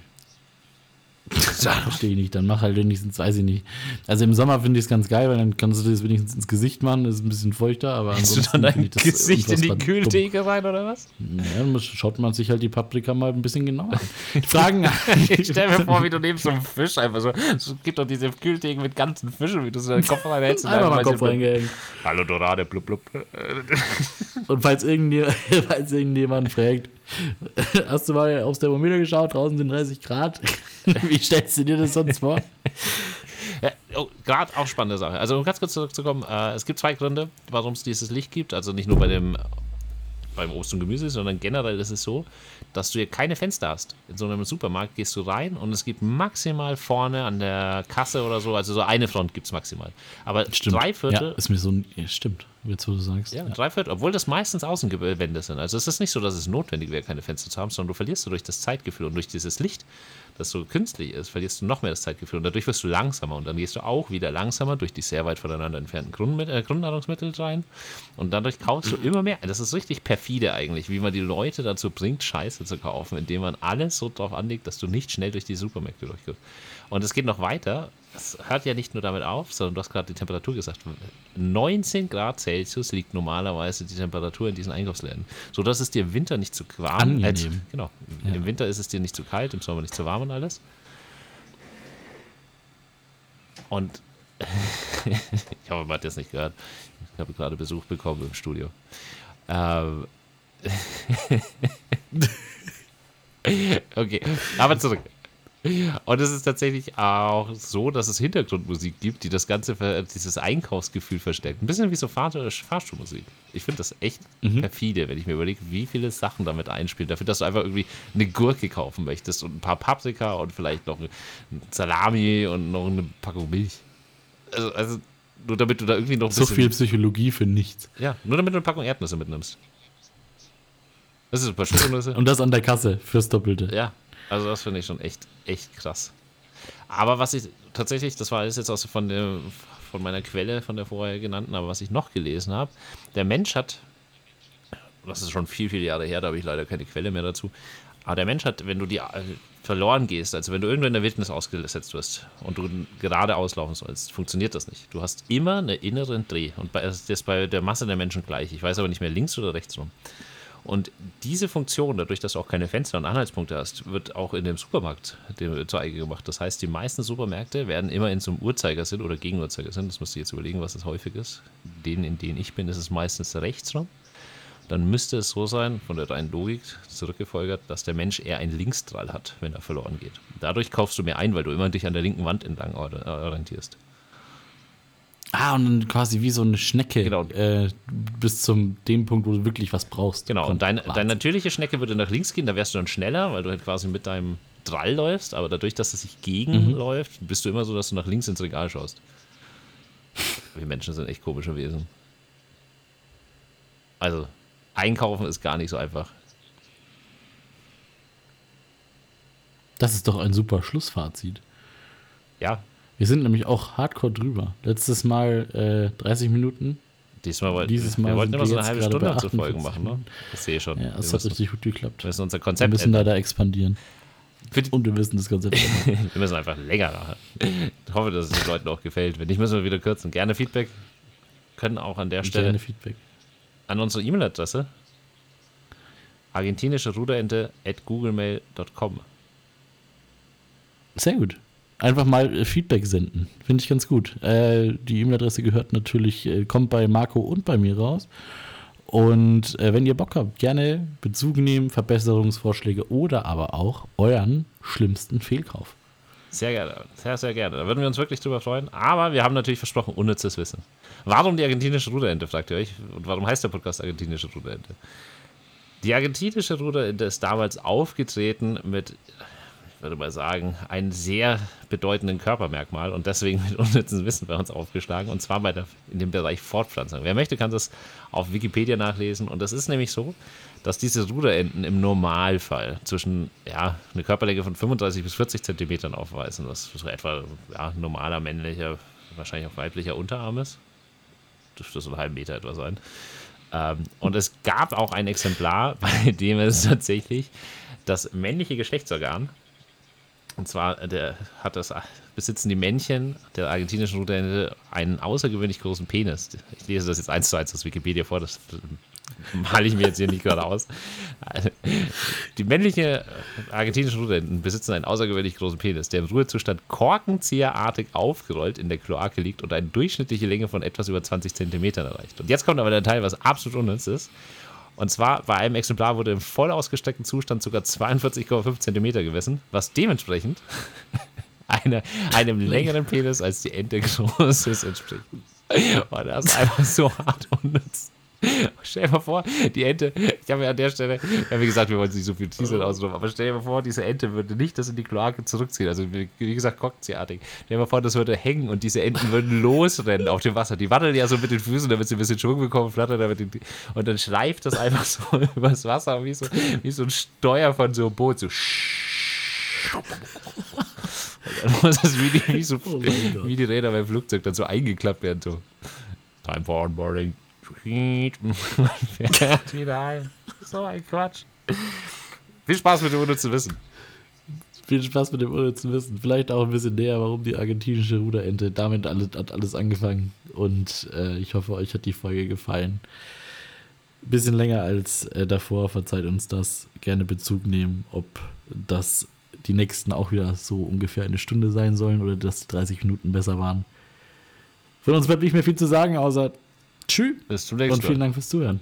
[LAUGHS] Verstehe ich nicht. Dann mach halt wenigstens, weiß ich nicht. Also im Sommer finde ich es ganz geil, weil dann kannst du das wenigstens ins Gesicht machen. Das ist ein bisschen feuchter, aber Hast du dann dein Gesicht in die Kühltheke rein oder was? Ja, dann schaut man sich halt die Paprika mal ein bisschen genauer an. [LAUGHS] Fragen. ich stell mir vor, wie du neben so einem Fisch einfach so. Es gibt doch diese Kühltheken mit ganzen Fischen, wie du so deinen Kopf reinhältst. Einfach mal Kopf reingehängt. Hallo Dorade, blub blub. Und falls irgendjemand, [LAUGHS] falls irgendjemand fragt, [LAUGHS] hast du mal aufs Thermometer geschaut, draußen sind 30 Grad. [LAUGHS] Wie stellst du dir das sonst vor? [LAUGHS] Ja, oh, Gerade auch spannende Sache. Also um ganz kurz zurückzukommen, äh, es gibt zwei Gründe, warum es dieses Licht gibt. Also nicht nur bei dem beim Obst und Gemüse, sondern generell ist es so, dass du hier keine Fenster hast. In so einem Supermarkt gehst du rein und es gibt maximal vorne an der Kasse oder so, also so eine Front gibt es maximal. Aber stimmt. drei Viertel. Ja, ist mir so ein. Ja, stimmt, jetzt wo du sagst. Ja, ja. drei Viertel, obwohl das meistens Außenwände sind. Also es ist nicht so, dass es notwendig wäre, keine Fenster zu haben, sondern du verlierst du durch das Zeitgefühl und durch dieses Licht das so künstlich ist, verlierst du noch mehr das Zeitgefühl und dadurch wirst du langsamer und dann gehst du auch wieder langsamer durch die sehr weit voneinander entfernten Grund, äh, Grundnahrungsmittel rein und dadurch kaufst du immer mehr. Das ist richtig perfide eigentlich, wie man die Leute dazu bringt, Scheiße zu kaufen, indem man alles so drauf anlegt, dass du nicht schnell durch die Supermärkte durchkommst. Und es geht noch weiter. Es hört ja nicht nur damit auf, sondern du hast gerade die Temperatur gesagt. 19 Grad Celsius liegt normalerweise die Temperatur in diesen Einkaufsläden. So dass es dir im Winter nicht zu warm ist. Äh, genau. Ja. Im Winter ist es dir nicht zu kalt, im Sommer nicht zu warm und alles. Und [LAUGHS] ich hoffe, man hat das nicht gehört. Ich habe gerade Besuch bekommen im Studio. Ähm. [LAUGHS] okay, aber zurück. Und es ist tatsächlich auch so, dass es Hintergrundmusik gibt, die das ganze, dieses Einkaufsgefühl verstärkt. Ein bisschen wie so Fahr Fahrstuhlmusik. Ich finde das echt mhm. perfide, wenn ich mir überlege, wie viele Sachen damit einspielen. Dafür, dass du einfach irgendwie eine Gurke kaufen möchtest und ein paar Paprika und vielleicht noch ein Salami und noch eine Packung Milch. Also, also nur damit du da irgendwie noch ein So viel Psychologie für nichts. Ja, nur damit du eine Packung Erdnüsse mitnimmst. Das ist ein paar Schokonüsse. und das an der Kasse fürs Doppelte. Ja, also das finde ich schon echt, echt krass. Aber was ich tatsächlich, das war alles jetzt aus von, der, von meiner Quelle, von der vorher genannten, aber was ich noch gelesen habe, der Mensch hat, das ist schon viel, viele Jahre her, da habe ich leider keine Quelle mehr dazu, aber der Mensch hat, wenn du die äh, verloren gehst, also wenn du irgendwo in der Wildnis ausgesetzt wirst und du gerade auslaufen sollst, funktioniert das nicht. Du hast immer eine innere Dreh und das ist bei der Masse der Menschen gleich. Ich weiß aber nicht mehr links oder rechts rum. Und diese Funktion, dadurch, dass du auch keine Fenster und Anhaltspunkte hast, wird auch in dem Supermarkt zur Eigen gemacht. Das heißt, die meisten Supermärkte werden immer in so einem Uhrzeigersinn oder Gegenuhrzeigersinn. Das musst du jetzt überlegen, was das häufig ist. Den, in denen ich bin, ist es meistens rechts rum. Dann müsste es so sein, von der reinen Logik zurückgefolgert, dass der Mensch eher einen Linksdrall hat, wenn er verloren geht. Dadurch kaufst du mehr ein, weil du immer dich an der linken Wand entlang orientierst. Ah, und dann quasi wie so eine Schnecke genau. äh, bis zum dem Punkt, wo du wirklich was brauchst. Genau, und deine, deine natürliche Schnecke würde nach links gehen, da wärst du dann schneller, weil du halt quasi mit deinem Drall läufst, aber dadurch, dass es sich gegenläuft, mhm. bist du immer so, dass du nach links ins Regal schaust. Wir Menschen sind echt komische Wesen. Also, einkaufen ist gar nicht so einfach. Das ist doch ein super Schlussfazit. Ja, wir sind nämlich auch hardcore drüber. Letztes Mal äh, 30 Minuten. Diesmal wollten Dieses Mal wir wollten immer so eine halbe Stunde zu Folgen machen, ne? Das sehe ich schon. Ja, es hat richtig gut geklappt. Wir müssen unser Konzept Wir müssen leider expandieren. [LAUGHS] Und wir müssen das Konzept [LAUGHS] wir müssen einfach länger machen. Ich hoffe, dass es den Leuten auch gefällt. Wenn nicht, müssen wir wieder kürzen. Gerne Feedback. Können auch an der Stelle Gerne Feedback. an unsere E-Mail-Adresse argentinische Ruderente at googlemail.com. Sehr gut einfach mal äh, Feedback senden. Finde ich ganz gut. Äh, die E-Mail-Adresse gehört natürlich, äh, kommt bei Marco und bei mir raus. Und äh, wenn ihr Bock habt, gerne Bezug nehmen, Verbesserungsvorschläge oder aber auch euren schlimmsten Fehlkauf. Sehr gerne, sehr, sehr gerne. Da würden wir uns wirklich drüber freuen. Aber wir haben natürlich versprochen, unnützes Wissen. Warum die argentinische Ruderente, fragt ihr euch? Und warum heißt der Podcast argentinische Ruderente? Die argentinische Ruderente ist damals aufgetreten mit würde mal sagen, einen sehr bedeutenden Körpermerkmal und deswegen mit unnützen Wissen bei uns aufgeschlagen und zwar bei der, in dem Bereich Fortpflanzung. Wer möchte, kann das auf Wikipedia nachlesen und das ist nämlich so, dass diese Ruderenten im Normalfall zwischen ja, eine Körperlänge von 35 bis 40 Zentimetern aufweisen, was so etwa ja, normaler männlicher, wahrscheinlich auch weiblicher Unterarm ist. Dürfte so einen halben Meter etwa sein. Ähm, und es gab auch ein Exemplar, [LAUGHS] bei dem es tatsächlich das männliche Geschlechtsorgan Und zwar der hat das, besitzen die Männchen der argentinischen Ruderente einen außergewöhnlich großen Penis. Ich lese das jetzt eins zu eins aus Wikipedia vor, das male ich mir jetzt hier nicht gerade aus. Die männliche argentinischen Ruderenten besitzen einen außergewöhnlich großen Penis, der im Ruhezustand korkenzieherartig aufgerollt in der Kloake liegt und eine durchschnittliche Länge von etwas über 20 Zentimetern erreicht. Und jetzt kommt aber der Teil, was absolut unnütz ist. Und zwar bei einem Exemplar wurde im voll ausgestreckten Zustand sogar 42,5 Zentimeter gemessen, was dementsprechend [LAUGHS] eine, einem längeren Penis als die Ente groß ist entspricht. Und das ist einfach so hart unnütz. [LAUGHS] Stell dir mal vor, die Ente, ich habe ja an der Stelle, ja, wie gesagt, wir wollen nicht so viel Teaser ausrufen, aber stell dir mal vor, diese Ente würde nicht das in die Kloake zurückziehen. Also, wie gesagt, korkenziehartig. Stell dir mal vor, das würde hängen und diese Enten würden [LAUGHS] losrennen auf dem Wasser. Die waddeln ja so mit den Füßen, damit sie ein bisschen Schwung bekommen, flattern damit den, und dann schleift das einfach so [LAUGHS] übers Wasser, wie so, wie so ein Steuer von so einem Boot, so. Und dann muss es wie die, wie, so, oh wie die Räder beim Flugzeug dann so eingeklappt werden, so. Time for onboarding. Fährt wieder ein. So ein Quatsch. Viel Spaß mit dem unnützen Wissen. Viel Spaß mit dem unnützen Wissen. Vielleicht auch ein bisschen näher, warum die argentinische Ruderente. Damit alles, hat alles angefangen. Und äh, ich hoffe, euch hat die Folge gefallen. Ein bisschen länger als äh, davor. Verzeiht uns das. Gerne Bezug nehmen, ob das die nächsten auch wieder so ungefähr eine Stunde sein sollen oder dass die 30 Minuten besser waren. Von uns bleibt nicht mehr viel zu sagen, außer Tschüss. Bis zum nächsten Mal. Und vielen Dank fürs Zuhören.